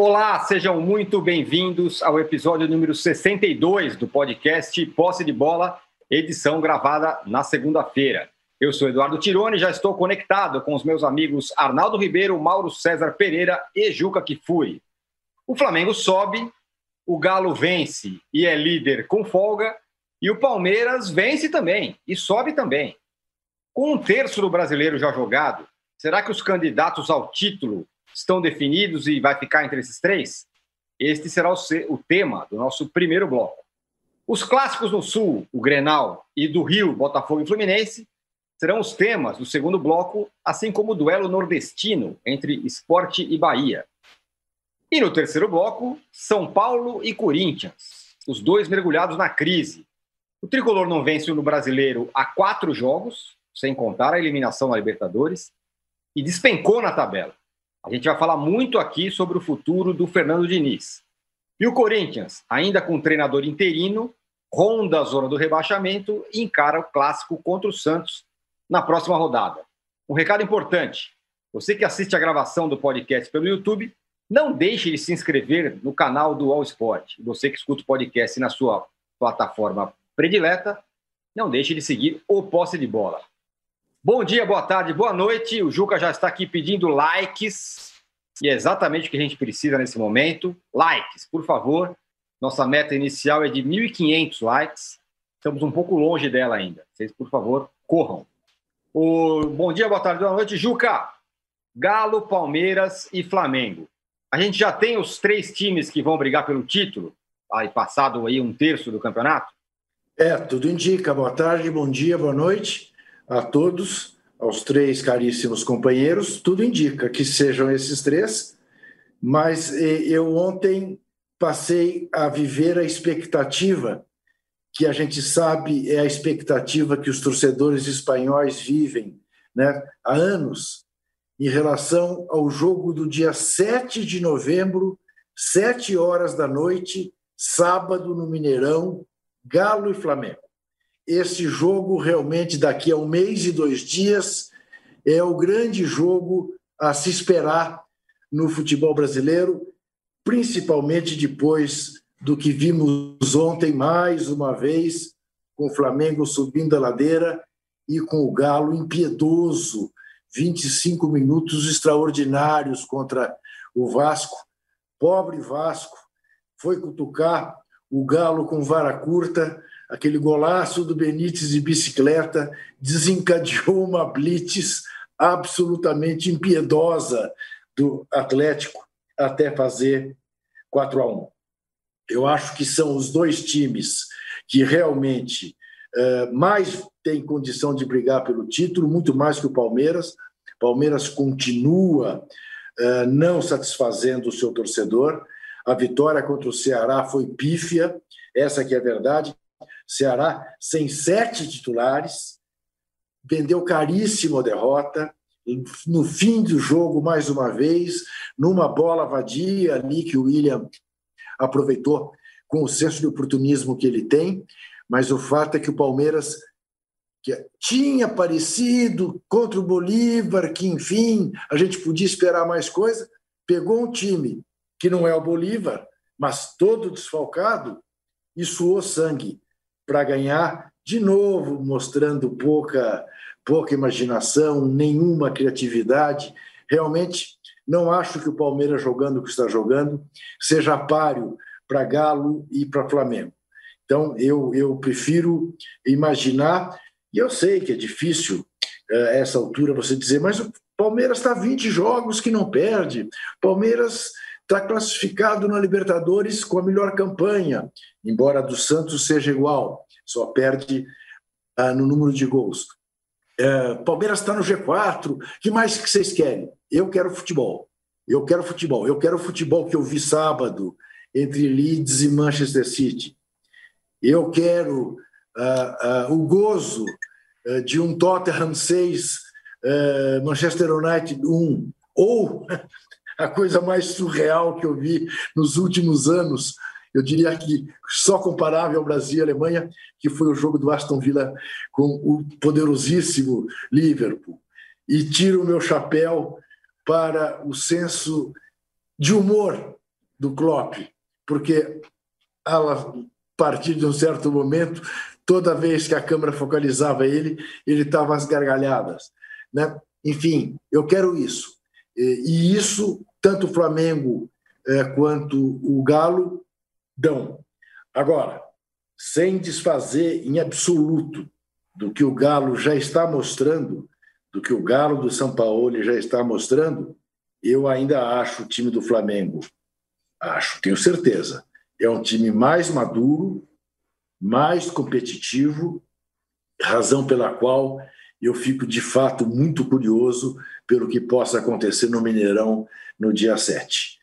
Olá, sejam muito bem-vindos ao episódio número 62 do podcast Posse de Bola, edição gravada na segunda-feira. Eu sou Eduardo Tironi já estou conectado com os meus amigos Arnaldo Ribeiro, Mauro César Pereira e Juca Kifuri. O Flamengo sobe, o Galo vence e é líder com folga, e o Palmeiras vence também e sobe também. Com um terço do brasileiro já jogado, será que os candidatos ao título estão definidos e vai ficar entre esses três? Este será o, o tema do nosso primeiro bloco. Os clássicos no Sul, o Grenal, e do Rio, Botafogo e Fluminense, serão os temas do segundo bloco, assim como o duelo nordestino entre Esporte e Bahia. E no terceiro bloco, São Paulo e Corinthians, os dois mergulhados na crise. O tricolor não vence no brasileiro há quatro jogos, sem contar a eliminação na Libertadores, e despencou na tabela. A gente vai falar muito aqui sobre o futuro do Fernando Diniz. E o Corinthians, ainda com treinador interino, ronda a zona do rebaixamento e encara o clássico contra o Santos na próxima rodada. Um recado importante: você que assiste a gravação do podcast pelo YouTube, não deixe de se inscrever no canal do All Sport. Você que escuta o podcast na sua plataforma predileta, não deixe de seguir o Posse de Bola. Bom dia, boa tarde, boa noite. O Juca já está aqui pedindo likes. E é exatamente o que a gente precisa nesse momento. Likes, por favor. Nossa meta inicial é de 1.500 likes. Estamos um pouco longe dela ainda. Vocês, por favor, corram. O... Bom dia, boa tarde, boa noite. Juca, Galo, Palmeiras e Flamengo. A gente já tem os três times que vão brigar pelo título, aí passado aí um terço do campeonato? É, tudo indica. Boa tarde, bom dia, boa noite a todos, aos três caríssimos companheiros. Tudo indica que sejam esses três, mas eu ontem passei a viver a expectativa que a gente sabe é a expectativa que os torcedores espanhóis vivem né, há anos em relação ao jogo do dia 7 de novembro, 7 horas da noite, sábado, no Mineirão, Galo e Flamengo esse jogo realmente daqui a um mês e dois dias é o grande jogo a se esperar no futebol brasileiro, principalmente depois do que vimos ontem mais uma vez com o Flamengo subindo a ladeira e com o Galo impiedoso, 25 minutos extraordinários contra o Vasco. Pobre Vasco, foi cutucar o Galo com vara curta, aquele golaço do Benítez de bicicleta desencadeou uma blitz absolutamente impiedosa do Atlético até fazer 4 a 1. Eu acho que são os dois times que realmente uh, mais têm condição de brigar pelo título, muito mais que o Palmeiras. Palmeiras continua uh, não satisfazendo o seu torcedor. A vitória contra o Ceará foi pífia, essa que é a verdade. Ceará sem sete titulares, vendeu caríssimo a derrota. No fim do jogo, mais uma vez, numa bola vadia ali que o William aproveitou com o senso de oportunismo que ele tem, mas o fato é que o Palmeiras que tinha aparecido contra o Bolívar, que enfim a gente podia esperar mais coisa, pegou um time que não é o Bolívar, mas todo desfalcado e suou sangue para ganhar, de novo mostrando pouca, pouca imaginação, nenhuma criatividade. Realmente, não acho que o Palmeiras, jogando o que está jogando, seja páreo para Galo e para Flamengo. Então, eu, eu prefiro imaginar, e eu sei que é difícil eh, essa altura você dizer, mas o Palmeiras está 20 jogos que não perde. Palmeiras está classificado na Libertadores com a melhor campanha, embora a do Santos seja igual, só perde ah, no número de gols. É, Palmeiras está no G4, o que mais que vocês querem? Eu quero futebol. Eu quero futebol. Eu quero futebol que eu vi sábado entre Leeds e Manchester City. Eu quero ah, ah, o gozo ah, de um Tottenham 6, ah, Manchester United 1, ou a coisa mais surreal que eu vi nos últimos anos. Eu diria que só comparável ao Brasil e Alemanha, que foi o jogo do Aston Villa com o poderosíssimo Liverpool. E tiro o meu chapéu para o senso de humor do Klopp, porque a partir de um certo momento, toda vez que a câmera focalizava ele, ele estava às gargalhadas. Né? Enfim, eu quero isso. E isso, tanto o Flamengo é, quanto o Galo dão. Agora, sem desfazer em absoluto do que o Galo já está mostrando, do que o Galo do São Paulo já está mostrando, eu ainda acho o time do Flamengo, acho, tenho certeza, é um time mais maduro, mais competitivo, razão pela qual eu fico de fato muito curioso pelo que possa acontecer no Mineirão no dia 7.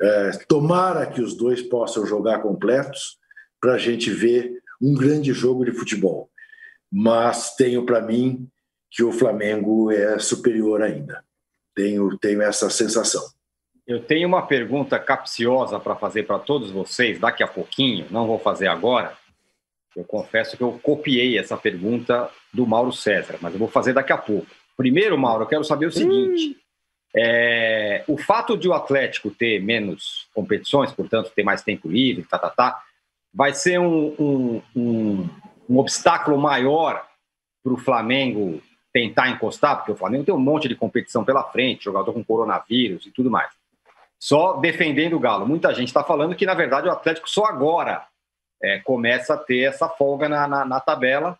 É, tomara que os dois possam jogar completos para a gente ver um grande jogo de futebol. Mas tenho para mim que o Flamengo é superior ainda. Tenho, tenho essa sensação. Eu tenho uma pergunta capciosa para fazer para todos vocês daqui a pouquinho, não vou fazer agora. Eu confesso que eu copiei essa pergunta do Mauro César, mas eu vou fazer daqui a pouco. Primeiro, Mauro, eu quero saber o seguinte: é, o fato de o Atlético ter menos competições, portanto, ter mais tempo livre, tá, tá, tá, vai ser um, um, um, um obstáculo maior para o Flamengo tentar encostar, porque o Flamengo tem um monte de competição pela frente, jogador com coronavírus e tudo mais. Só defendendo o Galo. Muita gente está falando que, na verdade, o Atlético só agora é, começa a ter essa folga na, na, na tabela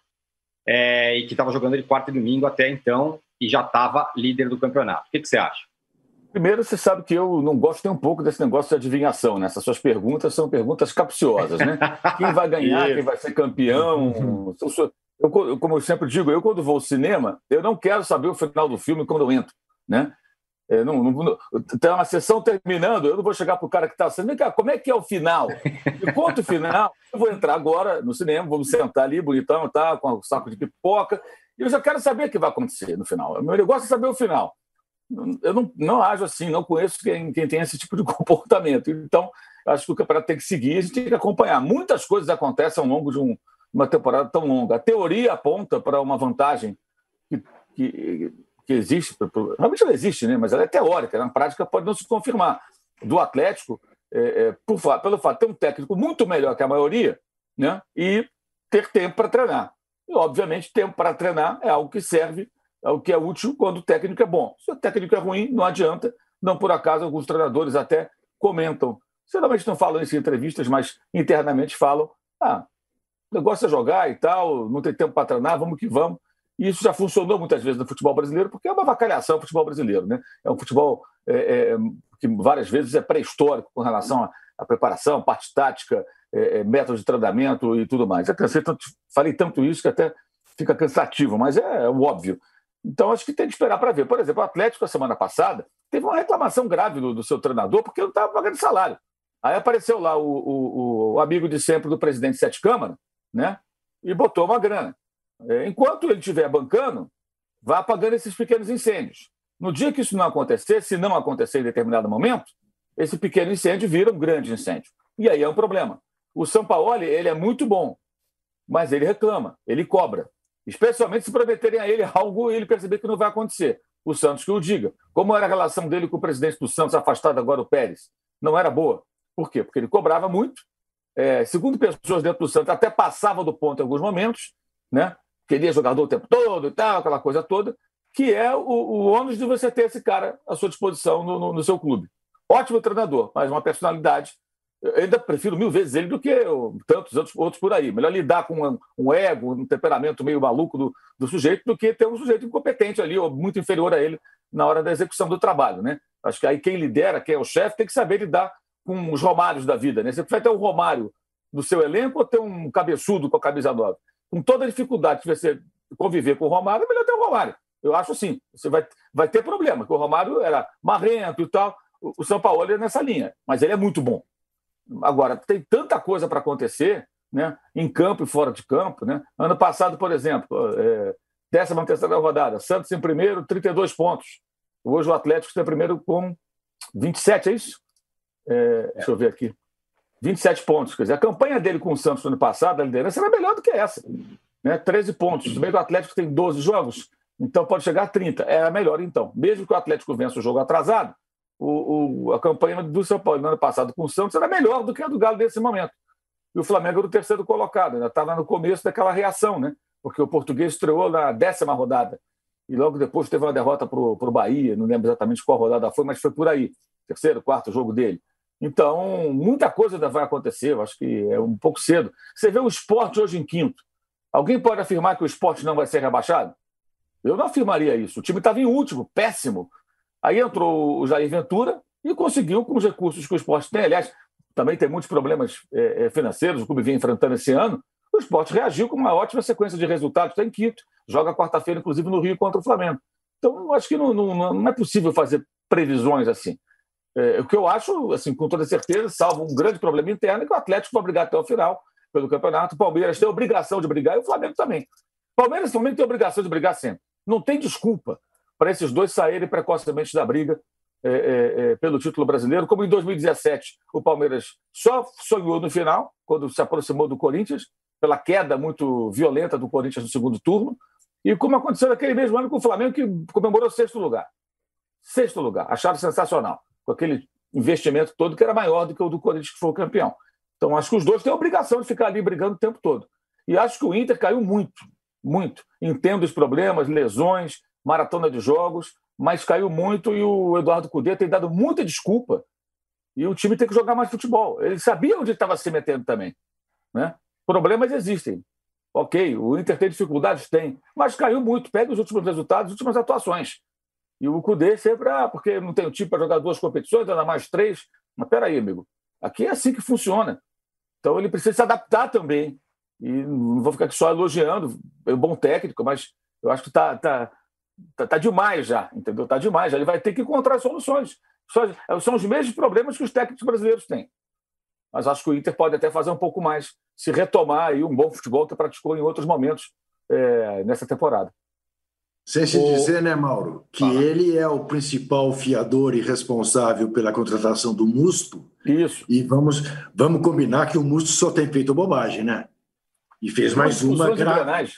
é, e que estava jogando de quarta e domingo até então e já estava líder do campeonato. O que, que, você acha? Primeiro, você sabe que eu não gosto nem um pouco desse negócio de adivinhação, né? Essas suas perguntas são perguntas capciosas, né? Quem vai ganhar, quem vai ser campeão. Eu, como eu sempre digo, eu quando vou ao cinema, eu não quero saber o final do filme quando eu entro, né? É, não, não, tem uma sessão terminando, eu não vou chegar para o cara que está assistindo, cá, como é que é o final? E conta o final, eu vou entrar agora no cinema, vamos sentar ali, bonitão, tá, com um saco de pipoca, eu já quero saber o que vai acontecer no final. O meu negócio é saber o final. Eu não, não ajo assim, não conheço quem, quem tem esse tipo de comportamento. Então, acho que o campeonato tem que seguir, a gente tem que acompanhar. Muitas coisas acontecem ao longo de um, uma temporada tão longa. A teoria aponta para uma vantagem que, que, que existe, realmente ela existe, né? mas ela é teórica, na prática pode não se confirmar. Do Atlético, é, é, por, pelo fato de ter um técnico muito melhor que a maioria né? e ter tempo para treinar. E, obviamente, tempo para treinar é algo que serve, é algo que é útil quando o técnico é bom. Se o técnico é ruim, não adianta. Não por acaso, alguns treinadores até comentam. Geralmente não falam isso em entrevistas, mas internamente falam: ah, o negócio é jogar e tal, não tem tempo para treinar, vamos que vamos. E isso já funcionou muitas vezes no futebol brasileiro, porque é uma vacalhação o futebol brasileiro. Né? É um futebol é, é, que várias vezes é pré-histórico com relação à, preparação, parte tática, é, é, método de treinamento e tudo mais. Eu cansei tanto, falei tanto isso que até fica cansativo, mas é, é óbvio. Então, acho que tem que esperar para ver. Por exemplo, o Atlético, a semana passada, teve uma reclamação grave do, do seu treinador porque não estava pagando salário. Aí apareceu lá o, o, o, amigo de sempre do presidente Sete Câmara, né? E botou uma grana. É, enquanto ele estiver bancando, vá apagando esses pequenos incêndios. No dia que isso não acontecer, se não acontecer em determinado momento, esse pequeno incêndio vira um grande incêndio. E aí é um problema. O São Paulo ele é muito bom, mas ele reclama, ele cobra. Especialmente se prometerem a ele algo e ele perceber que não vai acontecer. O Santos que o diga. Como era a relação dele com o presidente do Santos, afastado agora, o Pérez? Não era boa. Por quê? Porque ele cobrava muito, é, segundo pessoas dentro do Santos, até passava do ponto em alguns momentos, né? queria jogador o tempo todo e tal, aquela coisa toda, que é o, o ônus de você ter esse cara à sua disposição no, no, no seu clube. Ótimo treinador, mas uma personalidade. Eu ainda prefiro mil vezes ele do que tantos outros, por aí. Melhor lidar com um, um ego, um temperamento meio maluco do, do, sujeito do que ter um sujeito incompetente ali, ou muito inferior a ele na hora da execução do trabalho. Né? Acho que aí quem lidera, quem é o chefe, tem que saber lidar com os Romários da vida. Né? Você vai ter um Romário no seu elenco ou ter um cabeçudo com a camisa nova? com toda a dificuldade que você conviver com o Romário, é melhor ter o Romário. Eu acho assim, você vai, vai ter problema, porque o Romário era marrento e tal. O, São Paulo é nessa linha, mas ele é muito bom. Agora, tem tanta coisa para acontecer, né? em campo e fora de campo. Né? Ano passado, por exemplo, é, décima terceira rodada, Santos em primeiro, 32 pontos. Hoje o Atlético está em primeiro com 27, é isso? É, deixa eu ver aqui. 27 pontos. Quer dizer, a campanha dele com o Santos no ano passado, a liderança, era melhor do que essa. Né? 13 pontos. No meio do Atlético tem 12 jogos, então pode chegar a 30. Era melhor, então. Mesmo que o Atlético vença o jogo atrasado, o, o, a campanha do São Paulo no ano passado com o Santos era melhor do que a do Galo nesse momento. E o Flamengo era o terceiro colocado, ainda estava no começo daquela reação, né? Porque o português estreou na décima rodada. E logo depois teve uma derrota para o Bahia, não lembro exatamente qual rodada foi, mas foi por aí. Terceiro, quarto jogo dele. Então, muita coisa ainda vai acontecer, eu acho que é um pouco cedo. Você vê o esporte hoje em quinto. Alguém pode afirmar que o esporte não vai ser rebaixado? Eu não afirmaria isso. O time estava em último, péssimo. Aí entrou o Jair Ventura e conseguiu, com os recursos que o esporte tem, aliás, também tem muitos problemas é, é financeiros, o clube vem enfrentando esse ano. O esporte reagiu com uma ótima sequência de resultados, está em quinto, joga quarta-feira, inclusive, no Rio contra o Flamengo. Então, acho que não, não, não é possível fazer previsões assim. É, o que eu acho, assim, com toda certeza, salvo um grande problema interno, é que o Atlético vai brigar até o final pelo campeonato, o Palmeiras tem obrigação de brigar e o Flamengo também. Palmeiras também tem a obrigação de brigar sempre. Não tem desculpa para esses dois saírem precocemente da briga é, é, é, pelo título brasileiro, como em 2017 o Palmeiras só sonhou no final, quando se aproximou do Corinthians, pela queda muito violenta do Corinthians no segundo turno, e como aconteceu naquele mesmo ano com o Flamengo, que comemorou sexto lugar. Sexto lugar, acharam sensacional, com aquele investimento todo que era maior do que o do Corinthians, que foi o campeão. Então, acho que os dois têm a obrigação de ficar ali brigando o tempo todo. E acho que o Inter caiu muito, muito. Entendo os problemas, lesões, maratona de jogos, mas caiu muito e o Eduardo Cudê tem dado muita desculpa e o time tem que jogar mais futebol. Ele sabia onde estava se metendo também. Né? Problemas existem. Ok, o Inter tem dificuldades? Tem. Mas caiu muito. Pega os últimos resultados, as últimas atuações. E o Cudê sempre, ah, porque não tem o time para jogar duas competições, ainda mais três. Mas peraí, amigo. Aqui é assim que funciona. Então ele precisa se adaptar também. E não vou ficar aqui só elogiando, é um bom técnico, mas eu acho que está tá, tá, tá demais já, entendeu? Está demais. Já. Ele vai ter que encontrar soluções. São os mesmos problemas que os técnicos brasileiros têm. Mas acho que o Inter pode até fazer um pouco mais, se retomar aí um bom futebol que praticou em outros momentos é, nessa temporada. Sem se dizer, né, Mauro, que ele é o principal fiador e responsável pela contratação do Musto. Isso. E vamos, vamos combinar que o Musto só tem feito bobagem, né? E fez mais uma grave.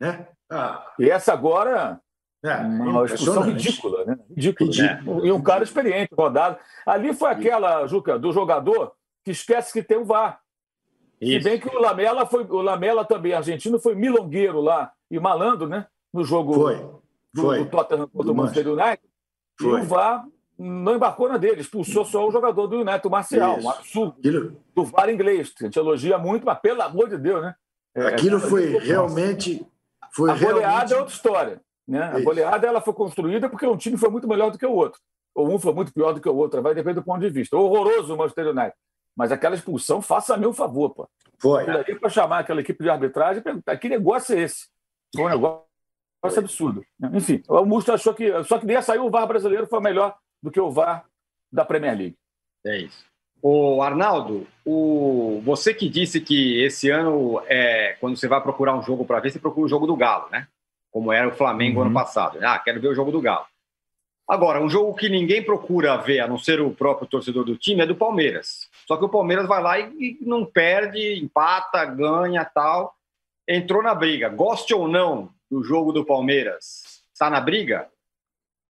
Né? Ah. E essa agora é, uma expulsão ridícula, né? Ridícula. Né? E um cara experiente, rodado. Ali foi aquela, Juca, do jogador que esquece que tem o VAR. Isso. Se bem que o Lamela foi, o Lamela também argentino foi milongueiro lá e malandro, né? no jogo foi, foi. Do, do Tottenham contra o Manchester United. Foi. E o VAR não embarcou na dele, expulsou só o jogador do United, o Marcial. Isso. Um absurdo. Aquilo... Do VAR inglês. A gente elogia muito, mas pelo amor de Deus, né? É, Aquilo foi realmente. Foi a goleada realmente... é outra história. Né? A goleada ela foi construída porque um time foi muito melhor do que o outro. Ou um foi muito pior do que o outro, vai depender do ponto de vista. Horroroso o Manchester United. Mas aquela expulsão, faça-me um favor, pô. Foi. para chamar aquela equipe de arbitragem, que negócio é esse? Foi um negócio negócio absurdo. Enfim, o Musto achou que. Só que nem saiu o VAR brasileiro foi melhor do que o VAR da Premier League. É isso. O Arnaldo, o... você que disse que esse ano, é... quando você vai procurar um jogo para ver, você procura o jogo do Galo, né? Como era o Flamengo uhum. ano passado. Ah, quero ver o jogo do Galo. Agora, um jogo que ninguém procura ver, a não ser o próprio torcedor do time, é do Palmeiras. Só que o Palmeiras vai lá e, e não perde, empata, ganha tal. Entrou na briga. Goste ou não do jogo do Palmeiras? Está na briga?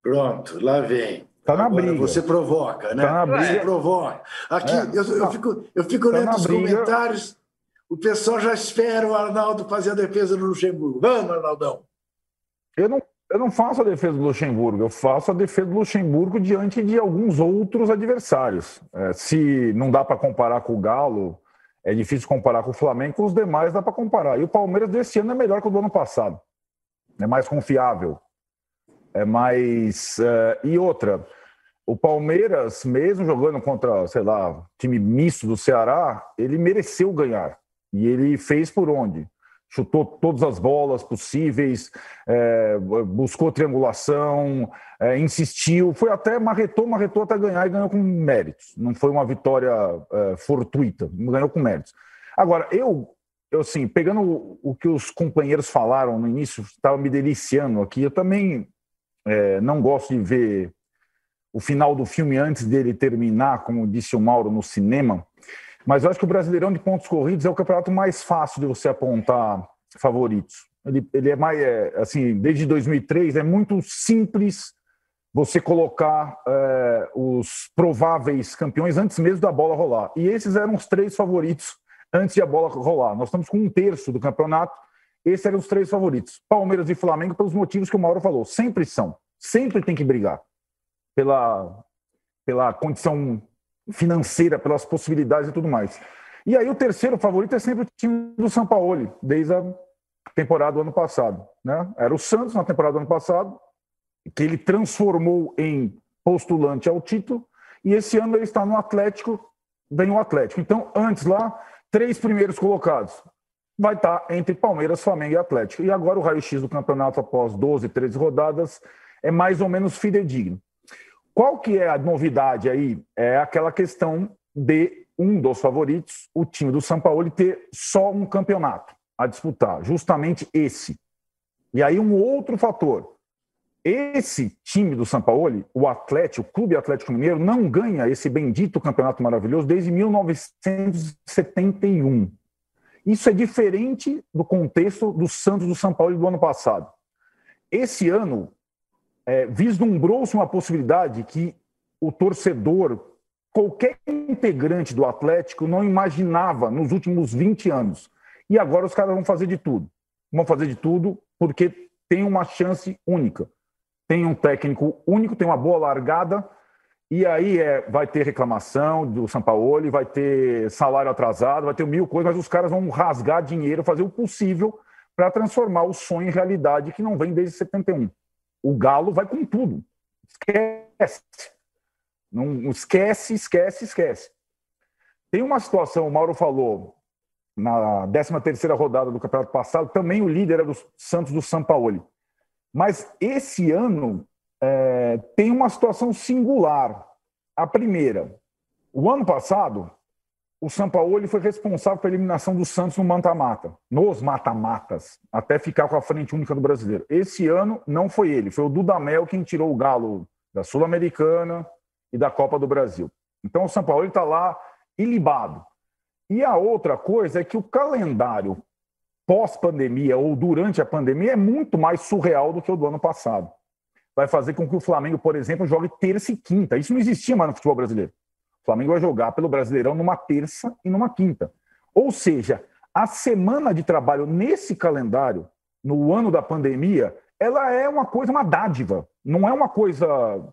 Pronto, lá vem. Está na briga. Você provoca, né? Está na briga. Você provoca. Aqui, é. eu, eu, fico, eu fico tá lendo os briga. comentários, o pessoal já espera o Arnaldo fazer a defesa do Luxemburgo. Vamos, Arnaldão. Eu não, eu não faço a defesa do Luxemburgo, eu faço a defesa do Luxemburgo diante de alguns outros adversários. É, se não dá para comparar com o Galo, é difícil comparar com o Flamengo, os demais dá para comparar. E o Palmeiras desse ano é melhor que o do ano passado é mais confiável, é mais. Uh, e outra, o Palmeiras, mesmo jogando contra, sei lá, time misto do Ceará, ele mereceu ganhar. E ele fez por onde? Chutou todas as bolas possíveis, é, buscou triangulação, é, insistiu, foi até marretou, marretou até ganhar e ganhou com méritos. Não foi uma vitória é, fortuita, ganhou com méritos. Agora, eu eu assim, pegando o, o, que os companheiros falaram no início, estava me deliciando aqui. Eu também é, não gosto de ver o final do filme antes dele terminar, como disse o Mauro no cinema. Mas eu acho que o Brasileirão de pontos corridos é o campeonato mais fácil de você apontar favoritos. Ele, ele é mais, é, assim, desde 2003, é muito simples você colocar é, os prováveis campeões antes mesmo da bola rolar. E esses eram os três favoritos antes de a bola rolar. Nós estamos com um terço do campeonato, esses eram os três favoritos. Palmeiras e Flamengo, pelos motivos que o Mauro falou, sempre são, sempre tem que brigar pela, pela condição financeira, pelas possibilidades e tudo mais. E aí o terceiro favorito é sempre o time do São Paulo, desde a temporada do ano passado. Né? Era o Santos na temporada do ano passado, que ele transformou em postulante ao título, e esse ano ele está no Atlético, vem o Atlético. Então, antes lá, três primeiros colocados. Vai estar entre Palmeiras, Flamengo e Atlético. E agora o raio-x do campeonato após 12, 13 rodadas é mais ou menos fidedigno. Qual que é a novidade aí? É aquela questão de um dos favoritos, o time do São Paulo, ter só um campeonato a disputar, justamente esse. E aí um outro fator, esse time do São Paulo, o Atlético, o Clube Atlético Mineiro, não ganha esse bendito campeonato maravilhoso desde 1971. Isso é diferente do contexto do Santos do São Paulo do ano passado. Esse ano, é, vislumbrou-se uma possibilidade que o torcedor, qualquer integrante do Atlético, não imaginava nos últimos 20 anos. E agora os caras vão fazer de tudo. Vão fazer de tudo porque tem uma chance única tem um técnico único, tem uma boa largada, e aí é, vai ter reclamação do Sampaoli, vai ter salário atrasado, vai ter mil coisas, mas os caras vão rasgar dinheiro, fazer o possível para transformar o sonho em realidade que não vem desde 71. O Galo vai com tudo. Esquece. Não esquece, esquece, esquece. Tem uma situação, o Mauro falou, na 13 terceira rodada do campeonato passado, também o líder era do Santos do Sampaoli. Mas esse ano é, tem uma situação singular. A primeira, o ano passado, o Sampaoli foi responsável pela eliminação do Santos no mata-mata, nos mata-matas, até ficar com a frente única do brasileiro. Esse ano não foi ele, foi o Dudamel quem tirou o Galo da Sul-Americana e da Copa do Brasil. Então o Sampaoli está lá ilibado. E a outra coisa é que o calendário pós-pandemia ou durante a pandemia é muito mais surreal do que o do ano passado. Vai fazer com que o Flamengo, por exemplo, jogue terça e quinta. Isso não existia mais no futebol brasileiro. O Flamengo vai jogar pelo Brasileirão numa terça e numa quinta. Ou seja, a semana de trabalho nesse calendário, no ano da pandemia, ela é uma coisa, uma dádiva, não é uma coisa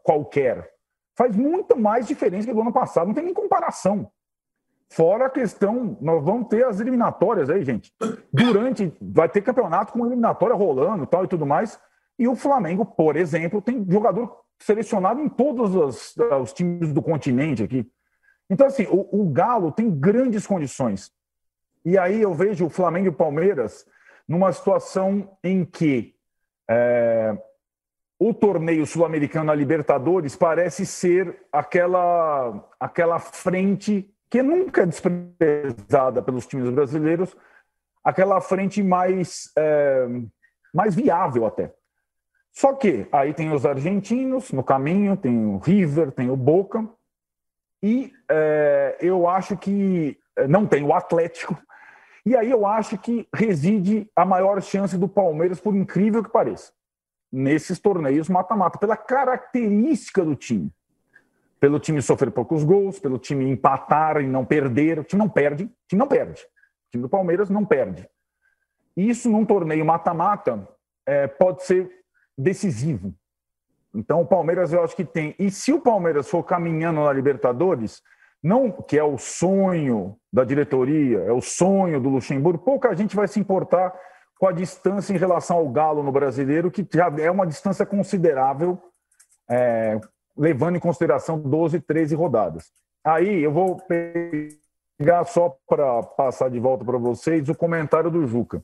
qualquer. Faz muito mais diferença que do ano passado, não tem nem comparação. Fora a questão, nós vamos ter as eliminatórias aí, gente. Durante, vai ter campeonato com eliminatória rolando tal e tudo mais. E o Flamengo, por exemplo, tem jogador selecionado em todos os, os times do continente aqui. Então, assim, o, o, Galo tem grandes condições. E aí eu vejo o Flamengo e o Palmeiras numa situação em que é, o torneio sul-americano, a Libertadores, parece ser aquela, aquela frente que nunca é desprezada pelos times brasileiros, aquela frente mais, é, mais viável até. Só que aí tem os argentinos no caminho, tem o River, tem o Boca, e é, eu acho que é, não tem o Atlético, e aí eu acho que reside a maior chance do Palmeiras, por incrível que pareça, nesses torneios mata-mata, pela característica do time pelo time sofrer poucos gols, pelo time empatar e não perder. O time não perde, o time não perde. O time do Palmeiras não perde. Isso num torneio mata-mata é, pode ser decisivo. Então o Palmeiras eu acho que tem. E se o Palmeiras for caminhando na Libertadores, não que é o sonho da diretoria, é o sonho do Luxemburgo, pouca gente vai se importar com a distância em relação ao Galo no brasileiro, que já é uma distância considerável é, levando em consideração 12, 13 rodadas. Aí eu vou pegar só para passar de volta para vocês o comentário do Juca,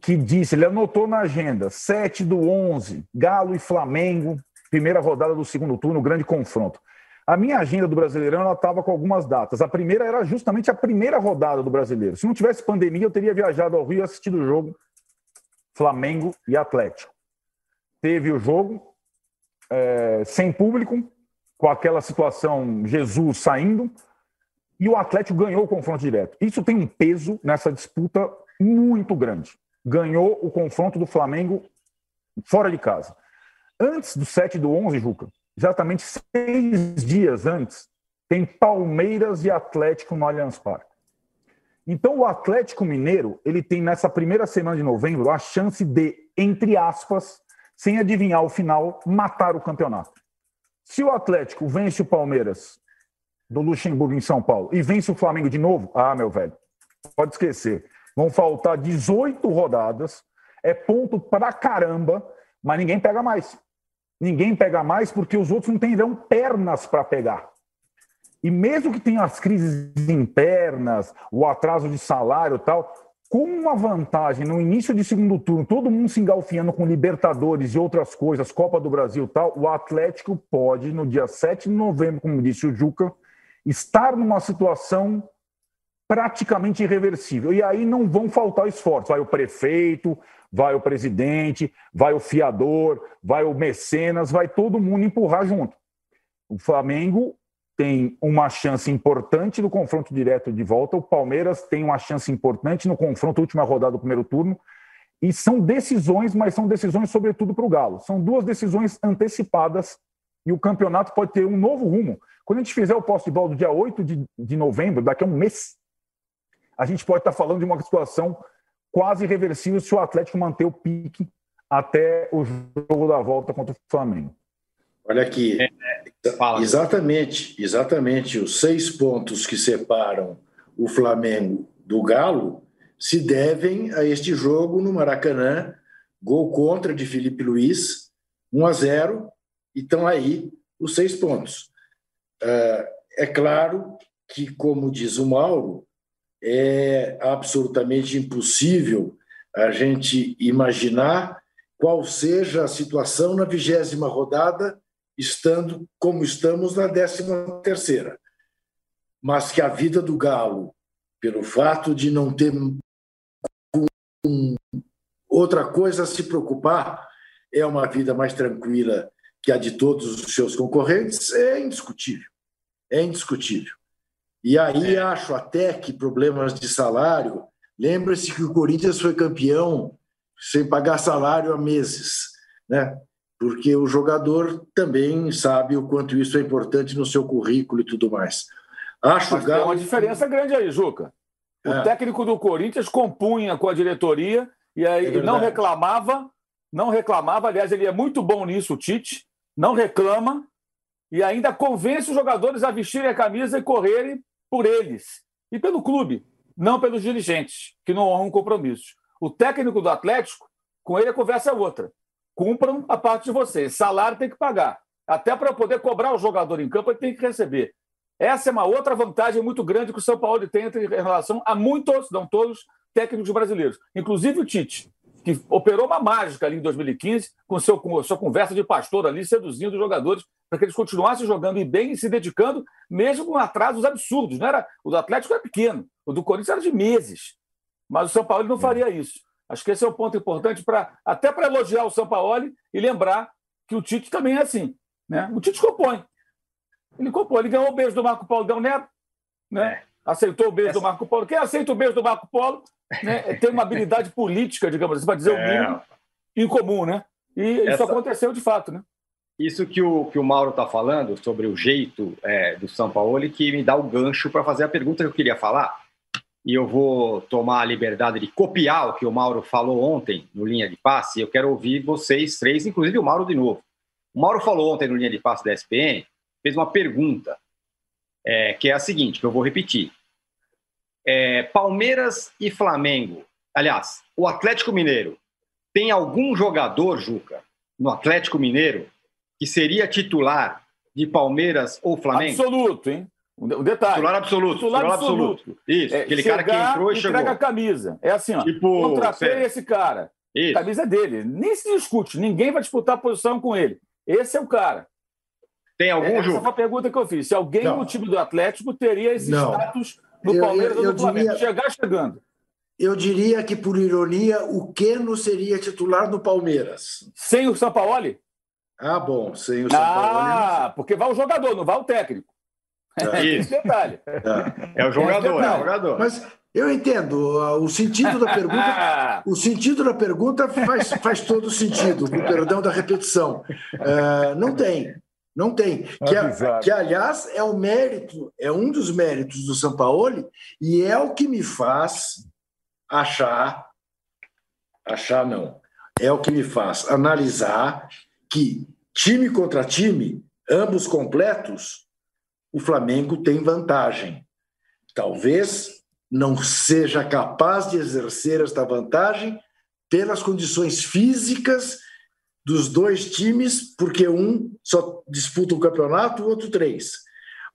que disse, ele anotou na agenda, 7 do 11, Galo e Flamengo, primeira rodada do segundo turno, grande confronto. A minha agenda do Brasileirão estava com algumas datas. A primeira era justamente a primeira rodada do Brasileiro. Se não tivesse pandemia, eu teria viajado ao Rio e assistido o jogo Flamengo e Atlético. Teve o jogo, é, sem público, com aquela situação Jesus saindo, e o Atlético ganhou o confronto direto. Isso tem um peso nessa disputa muito grande. Ganhou o confronto do Flamengo fora de casa. antes do 7 do 11, Juca, exatamente seis dias antes, tem Palmeiras e Atlético no Allianz Parque. Então, o Atlético Mineiro, ele tem nessa primeira semana de novembro a chance de, entre aspas, sem adivinhar o final, matar o campeonato. Se o Atlético vence o Palmeiras do Luxemburgo em São Paulo e vence o Flamengo de novo, ah, meu velho, pode esquecer. Vão faltar 18 rodadas, é ponto pra caramba, mas ninguém pega mais. Ninguém pega mais porque os outros não terão pernas para pegar. E mesmo que tenha as crises internas, o atraso de salário e tal, com uma vantagem no início de segundo turno, todo mundo se engalfinhando com Libertadores e outras coisas, Copa do Brasil e tal, o Atlético pode, no dia 7 de novembro, como disse o Juca, estar numa situação praticamente irreversível. E aí não vão faltar esforços. Vai o prefeito, vai o presidente, vai o fiador, vai o mecenas, vai todo mundo empurrar junto. O Flamengo tem uma chance importante no confronto direto de volta, o Palmeiras tem uma chance importante no confronto última rodada do primeiro turno. E são decisões, mas são decisões sobretudo para o Galo. São duas decisões antecipadas e o campeonato pode ter um novo rumo. Quando a gente fizer o bola do dia 8 de, de novembro, daqui a um mês, a gente pode estar falando de uma situação quase irreversível se o Atlético manter o pique até o jogo da volta contra o Flamengo. Olha aqui, é, é. exatamente, exatamente os seis pontos que separam o Flamengo do Galo se devem a este jogo no Maracanã, gol contra de Felipe Luiz, 1 a 0, e estão aí os seis pontos. Ah, é claro que, como diz o Mauro, é absolutamente impossível a gente imaginar qual seja a situação na vigésima rodada estando como estamos na 13 terceira. Mas que a vida do Galo, pelo fato de não ter outra coisa a se preocupar, é uma vida mais tranquila que a de todos os seus concorrentes, é indiscutível. É indiscutível. E aí é. acho até que problemas de salário. Lembre-se que o Corinthians foi campeão sem pagar salário há meses, né? porque o jogador também sabe o quanto isso é importante no seu currículo e tudo mais. Acho Mas Galo... tem uma diferença grande aí, Juca. O é. técnico do Corinthians compunha com a diretoria e aí é não reclamava, não reclamava. Aliás, ele é muito bom nisso, o Tite. Não reclama e ainda convence os jogadores a vestirem a camisa e correrem por eles e pelo clube, não pelos dirigentes, que não honram compromissos. O técnico do Atlético, com ele a conversa é outra cumpram a parte de vocês. Salário tem que pagar. Até para poder cobrar o jogador em campo, ele tem que receber. Essa é uma outra vantagem muito grande que o São Paulo tem em relação a muitos, não todos, técnicos brasileiros, inclusive o Tite, que operou uma mágica ali em 2015, com, seu, com sua conversa de pastor ali, seduzindo os jogadores para que eles continuassem jogando e bem e se dedicando, mesmo com atrasos absurdos. Não era, o do Atlético era pequeno, o do Corinthians era de meses. Mas o São Paulo não faria isso. Acho que esse é um ponto importante para até para elogiar o Sampaoli e lembrar que o Tite também é assim. Né? O Tite compõe. Ele compõe. Ele ganhou o beijo do Marco Polo Del Neto, né? aceitou o beijo do Marco Polo. Quem aceita o beijo do Marco Polo né, tem uma habilidade política, digamos assim, para dizer o é. mínimo, incomum. Né? E Essa... isso aconteceu de fato. Né? Isso que o, que o Mauro está falando sobre o jeito é, do São Paulo que me dá o gancho para fazer a pergunta que eu queria falar e eu vou tomar a liberdade de copiar o que o Mauro falou ontem no Linha de Passe. Eu quero ouvir vocês três, inclusive o Mauro de novo. O Mauro falou ontem no Linha de Passe da SPN, fez uma pergunta, é, que é a seguinte, que eu vou repetir. É, Palmeiras e Flamengo, aliás, o Atlético Mineiro, tem algum jogador, Juca, no Atlético Mineiro, que seria titular de Palmeiras ou Flamengo? Absoluto, hein? O detalhe. Titular absoluto. Titular, absoluto. absoluto. Isso, é, aquele cara que entrou e chegou. entrega a camisa. É assim, ó. Tipo, contratei esse cara. Isso. A camisa é dele. Nem se discute. Ninguém vai disputar a posição com ele. Esse é o cara. Tem algum, Essa foi a pergunta que eu fiz. Se alguém Não. no time do Atlético teria esse Não. status no eu, Palmeiras eu, eu ou no Flamengo. Diria... Chegar chegando. Eu diria que, por ironia, o Keno seria titular no Palmeiras. Sem o Sampaoli? Ah, bom. Sem o Sampaoli. Ah, porque vai o jogador, não vai o técnico. É. Esse detalhe. É, é o jogador, é, o jogador. Mas, Eu entendo. O sentido da pergunta, o sentido da pergunta faz, faz todo sentido, com perdão da repetição. Uh, não tem. Não tem. Que, que, aliás, é o mérito, é um dos méritos do Sampaoli, e é o que me faz achar. Achar não. É o que me faz analisar que time contra time, ambos completos, o Flamengo tem vantagem. Talvez não seja capaz de exercer esta vantagem pelas condições físicas dos dois times, porque um só disputa o campeonato, o outro três.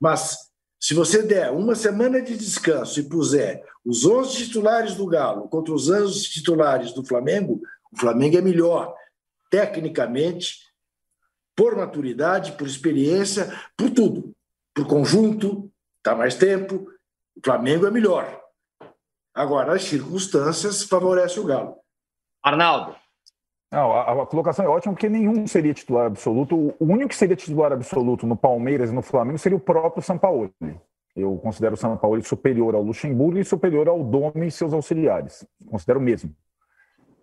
Mas se você der uma semana de descanso e puser os 11 titulares do Galo contra os 11 titulares do Flamengo, o Flamengo é melhor tecnicamente, por maturidade, por experiência, por tudo. Por conjunto, está mais tempo, o Flamengo é melhor. Agora, as circunstâncias favorecem o Galo. Arnaldo. Não, a, a, colocação é ótima porque nenhum seria titular absoluto. O único que seria titular absoluto no Palmeiras e no Flamengo seria o próprio Sampaoli. Eu considero o Sampaoli superior ao Luxemburgo e superior ao Domi e seus auxiliares. Considero mesmo.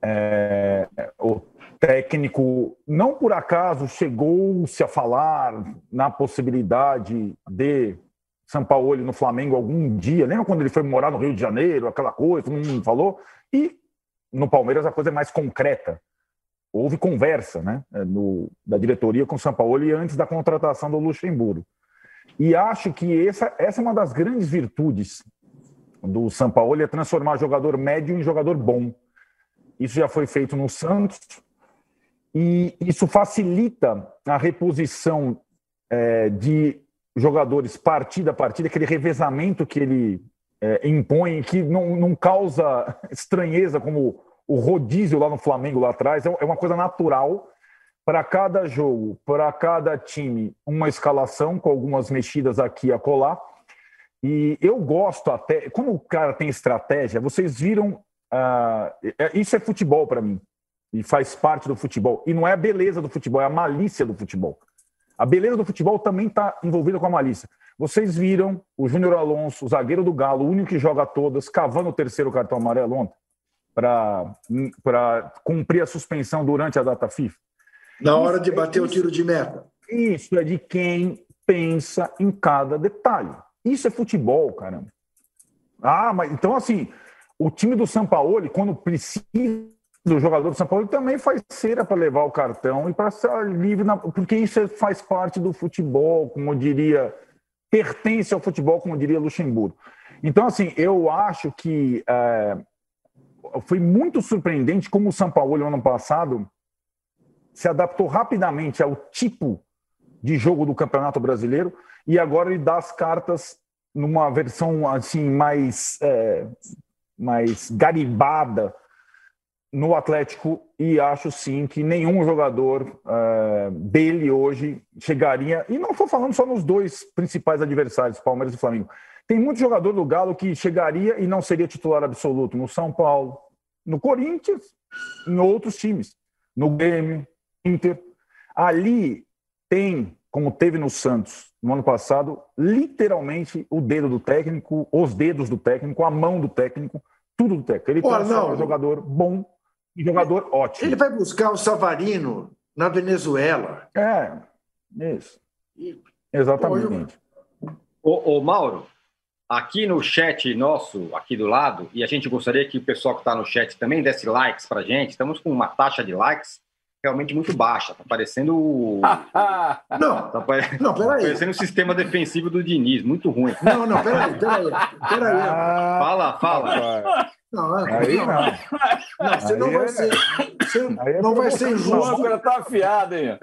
É, o técnico, não por acaso, chegou-se a falar na possibilidade de Sampaoli no Flamengo algum dia. Lembra quando ele foi morar no Rio de Janeiro, aquela coisa, todo mundo falou? E no Palmeiras a coisa é mais concreta houve conversa né, é, no, da diretoria com o São Paulo antes da contratação do Luxemburgo. E acho que essa, essa é uma das grandes virtudes do São Paulo, é transformar jogador médio em jogador bom. Isso já foi feito no Santos e isso facilita a reposição é, de jogadores partida a partida, aquele revezamento que ele é, impõe, que não, não causa estranheza, como o rodízio lá no Flamengo, lá atrás, é, é uma coisa natural. Para cada jogo, para cada time, uma escalação com algumas mexidas aqui a colar. E eu gosto até, como o cara tem estratégia, vocês viram, uh, isso é futebol para mim, e faz parte do futebol. E não é a beleza do futebol, é a malícia do futebol. A beleza do futebol também está envolvida com a malícia. Vocês viram o Júnior Alonso, o zagueiro do Galo, o único que joga todas, cavando o terceiro cartão amarelo ontem? para cumprir a suspensão durante a data FIFA? Na hora de bater isso, o tiro de meta. Isso é de quem pensa em cada detalhe. Isso é futebol, caramba. Ah, mas então assim, o time do São Paulo, quando precisa do jogador do São Paulo, também faz cera para levar o cartão e para estar livre, na... porque isso é, faz parte do futebol, como diria, pertence ao futebol, como diria Luxemburgo. Então, assim, eu acho que é, foi muito surpreendente como o São Paulo, no ano passado, se adaptou rapidamente ao tipo de jogo do Campeonato Brasileiro e agora ele dá as cartas numa versão assim mais, é, mais garibada no Atlético e acho sim que nenhum jogador é, dele hoje chegaria, e não estou falando só nos dois principais adversários, Palmeiras e Flamengo, tem muito jogador do Galo que chegaria e não seria titular absoluto no São Paulo, no Corinthians, em outros times, no Grêmio, Inter. Ali tem, como teve no Santos no ano passado, literalmente o dedo do técnico, os dedos do técnico, a mão do técnico, tudo do técnico. Ele tem um jogador bom e jogador ótimo. Ele vai buscar o Savarino na Venezuela. É, isso. Exatamente. Ô, ô Mauro, aqui no chat nosso, aqui do lado, e a gente gostaria que o pessoal que está no chat também desse likes para gente. Estamos com uma taxa de likes realmente muito baixa. Tá parecendo. não, tá pare... não, peraí. Tá parecendo o sistema defensivo do Diniz, muito ruim. Não, não, peraí, peraí. peraí. Ah, fala, fala. Não, aí não. não você não vai ser. Você não vai ser injusto. O tá afiado, hein?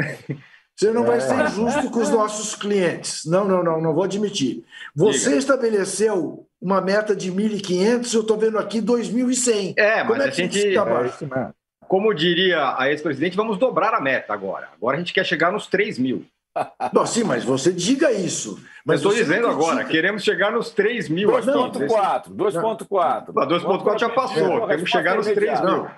Você não é. vai ser injusto com os nossos clientes. Não, não, não, não vou admitir. Você Diga. estabeleceu uma meta de 1.500, eu estou vendo aqui 2.100. É, mas Como é a gente. Tá como diria a ex-presidente, vamos dobrar a meta agora. Agora a gente quer chegar nos 3 mil. Não, sim, mas você diga isso. Mas estou dizendo agora, queremos chegar nos 3 mil. 2.4, 2.4. 2.4 já passou, queremos chegar nos 3 mil.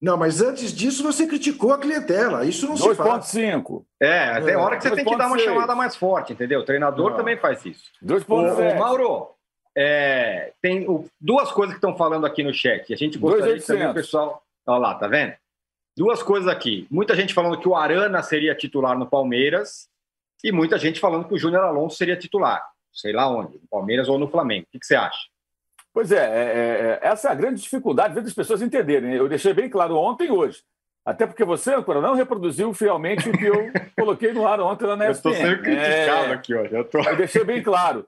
Não, mas antes disso você criticou a clientela. Isso não 2. se faz. 2,5. É, até é. hora que você 2. tem que dar uma 6. chamada mais forte, entendeu? O treinador não. também faz isso. 2,7. Mauro, é, tem o, duas coisas que estão falando aqui no chat. A gente gostaria de saber o pessoal. Olha lá, tá vendo? Duas coisas aqui. Muita gente falando que o Arana seria titular no Palmeiras e muita gente falando que o Júnior Alonso seria titular. Sei lá onde, no Palmeiras ou no Flamengo. O que, você acha? Pois é, é, é, essa é a grande dificuldade das pessoas entenderem. Eu deixei bem claro ontem e hoje. Até porque você, Ancora, não reproduziu fielmente o que eu coloquei no ar ontem lá na ESPN. Eu estou sendo criticado é... aqui hoje. Eu, tô... eu deixei bem claro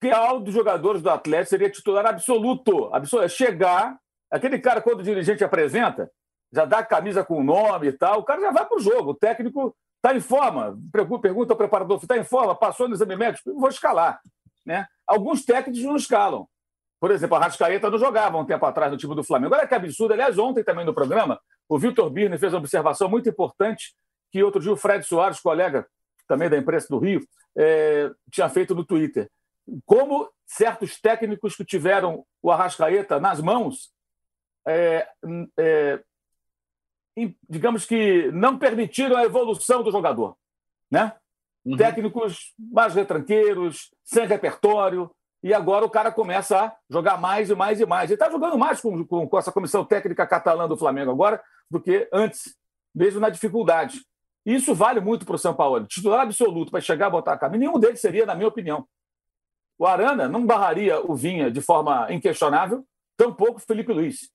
que ao dos jogadores do Atlético seria titular absoluto. absoluto. É chegar, aquele cara, quando o dirigente apresenta, já dá a camisa com o nome e tal, o cara já vai para o jogo. O técnico está em forma. Pergunta ao preparador: está em forma? Passou no exame médico? Vou escalar. Né? Alguns técnicos não escalam. Por exemplo, a Rascaeta não jogava um tempo atrás no time do Flamengo. Olha que absurdo. Aliás, ontem também no programa, o Vitor Birne fez uma observação muito importante que outro dia o Fred Soares, colega também da imprensa do Rio, é, tinha feito no Twitter. Como certos técnicos que tiveram o Arrascaeta nas mãos, é, é, digamos que não permitiram a evolução do jogador. Né? Uhum. Técnicos mais retranqueiros, sem repertório, e agora o cara começa a jogar mais e mais e mais. Ele está jogando mais com, com, com, essa comissão técnica catalã do Flamengo agora do que antes, mesmo na dificuldade. Isso vale muito para o São Paulo. Titular absoluto para chegar a botar a camisa, nenhum deles seria, na minha opinião. O Arana não barraria o Vinha de forma inquestionável, tampouco Felipe Luiz.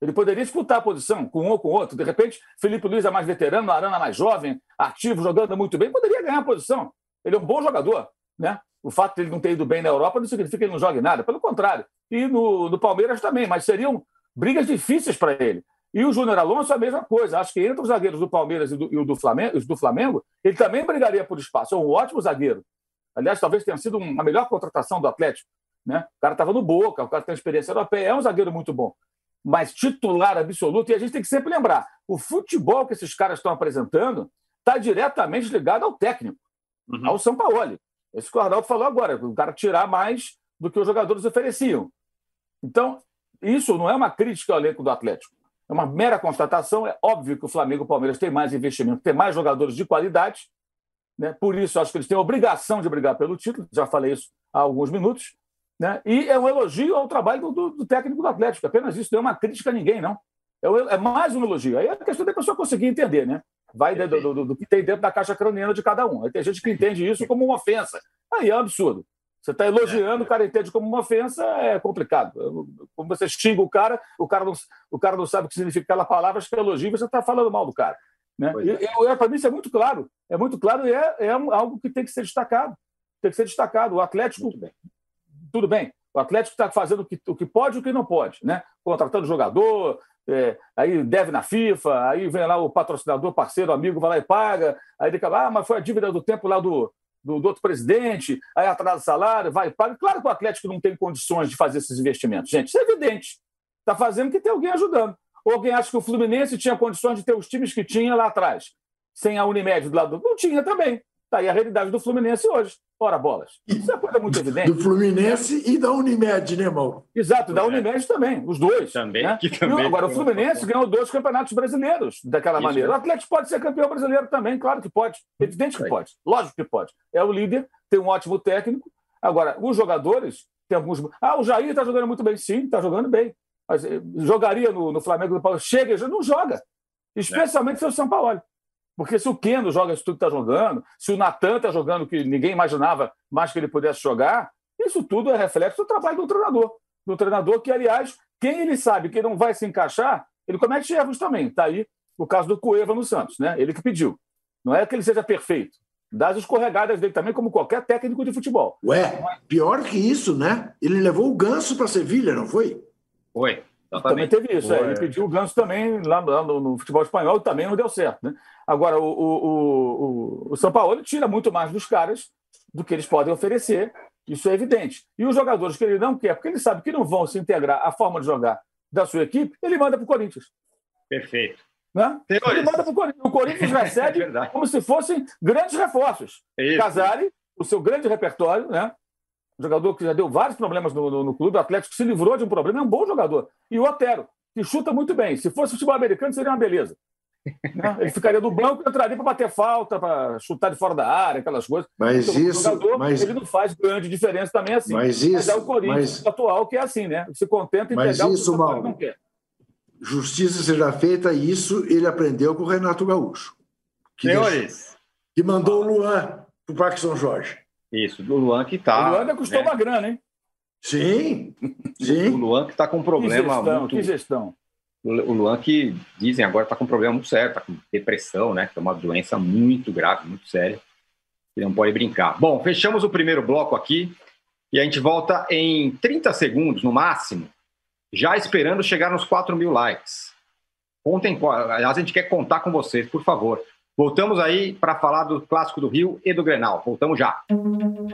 Ele poderia disputar a posição com um ou com outro. De repente, Felipe Luiz é mais veterano, Arana mais jovem, ativo, jogando muito bem, poderia ganhar a posição. Ele é um bom jogador. Né? O fato de ele não ter ido bem na Europa não significa que ele não jogue nada, pelo contrário. E no, no Palmeiras também, mas seriam brigas difíceis para ele. E o Júnior Alonso a mesma coisa. Acho que entre os zagueiros do Palmeiras e, do, e do Flamengo, do Flamengo, ele também brigaria por espaço. É um ótimo zagueiro. Aliás, talvez tenha sido a melhor contratação do Atlético. Né? O cara estava no Boca, o cara tem experiência europeia, é um zagueiro muito bom. Mas titular absoluto, e a gente tem que sempre lembrar: o futebol que esses caras estão apresentando está diretamente ligado ao técnico, uhum. ao São Paulo. Esse que o Arnaldo falou agora, o cara tirar mais do que os jogadores ofereciam. Então, isso não é uma crítica ao elenco do Atlético. É uma mera constatação. É óbvio que o Flamengo e o Palmeiras têm mais investimento, têm mais jogadores de qualidade. Né? Por isso, acho que eles têm a obrigação de brigar pelo título. Já falei isso há alguns minutos. Né? E é um elogio ao trabalho do, do técnico do Atlético. Apenas isso, não é uma crítica a ninguém, não. É, é mais um elogio. Aí é a questão da pessoa conseguir entender, né? Vai do, do, do, que tem dentro da caixa craniana de cada um. Aí tem gente que entende isso como uma ofensa. Aí é um absurdo. Você está elogiando, o cara entende como uma ofensa, é complicado. Como você xinga o cara, o cara não, o cara não sabe o que significa aquela palavra, acho que é elogio, você está falando mal do cara. Né? É. Para mim, isso é muito claro. É muito claro e é, é algo que tem que ser destacado. Tem que ser destacado. O Atlético. Tudo bem, o Atlético está fazendo o que, o que pode e o que não pode, né? Contratando jogador, é, aí deve na FIFA, aí vem lá o patrocinador, parceiro, amigo, vai lá e paga, aí ele fala, ah, mas foi a dívida do tempo lá do, do, do outro presidente, aí atrasa o salário, vai e paga. Claro que o Atlético não tem condições de fazer esses investimentos, gente, isso é evidente. Está fazendo que tem alguém ajudando. Ou alguém acha que o Fluminense tinha condições de ter os times que tinha lá atrás, sem a Unimed do lado do... Não tinha também. Está aí a realidade do Fluminense hoje. Ora, bolas. Isso é coisa muito evidente. Do Fluminense e da Unimed, né, Mauro? Exato, da Unimed também, os dois. Também. Né? Que também agora, o Fluminense ganhou dois campeonatos brasileiros daquela Isso maneira. É. O Atlético pode ser campeão brasileiro também, claro que pode. Evidente que pode. Lógico que pode. É o líder, tem um ótimo técnico. Agora, os jogadores, tem alguns. Ah, o Jair está jogando muito bem. Sim, está jogando bem. Mas eh, jogaria no, no Flamengo do Paulo. Chega, já não joga. Especialmente é. se é o São Paulo. Porque se o Keno joga isso tudo que está jogando, se o Natan está jogando que ninguém imaginava mais que ele pudesse jogar, isso tudo é reflexo do trabalho do treinador. Do treinador que, aliás, quem ele sabe que não vai se encaixar, ele comete erros também. Está aí o caso do Cueva no Santos, né? ele que pediu. Não é que ele seja perfeito. Das escorregadas dele também, como qualquer técnico de futebol. Ué, pior que isso, né? Ele levou o ganso para Sevilha, não foi? Foi. Também teve isso. É. Ele pediu o Ganso também lá, lá no, no, futebol espanhol também não deu certo. Né? Agora, o, o, o, o São Paulo tira muito mais dos caras do que eles podem oferecer. Isso é evidente. E os jogadores que ele não quer, porque ele sabe que não vão se integrar à forma de jogar da sua equipe, ele manda para o Corinthians. Perfeito. Né? Ele manda para o Corinthians. O Corinthians recebe é como se fossem grandes reforços. É Casari, o seu grande repertório, né? Jogador que já deu vários problemas no, no, no, clube, o Atlético se livrou de um problema, é um bom jogador. E o Otero, que chuta muito bem. Se fosse futebol americano, seria uma beleza. Né? Ele ficaria no banco e entraria para bater falta, para chutar de fora da área, aquelas coisas. Mas então, isso. Jogador, mas... Ele não faz grande diferença também assim. Mas isso. Mas é o Corinthians mas... atual que é assim, né? Se contenta em mas pegar isso, o que Mauro, não quer. Justiça seja feita, isso ele aprendeu com o Renato Gaúcho. Que Senhores. Deixou, que mandou o Luan para o Parque São Jorge. Isso, do Luan que está. O Luan ainda custou né? uma grana, hein? Sim, sim. O Luan que está com um problema que gestão, muito. Que gestão. O Luan que dizem agora está com um problema muito sério, está com depressão, né? Que é uma doença muito grave, muito séria. Que não pode brincar. Bom, fechamos o primeiro bloco aqui e a gente volta em 30 segundos no máximo, já esperando chegar nos 4 mil likes. Contem, aliás, a gente quer contar com vocês, por favor. Voltamos aí para falar do Clássico do Rio e do Grenal. Voltamos já.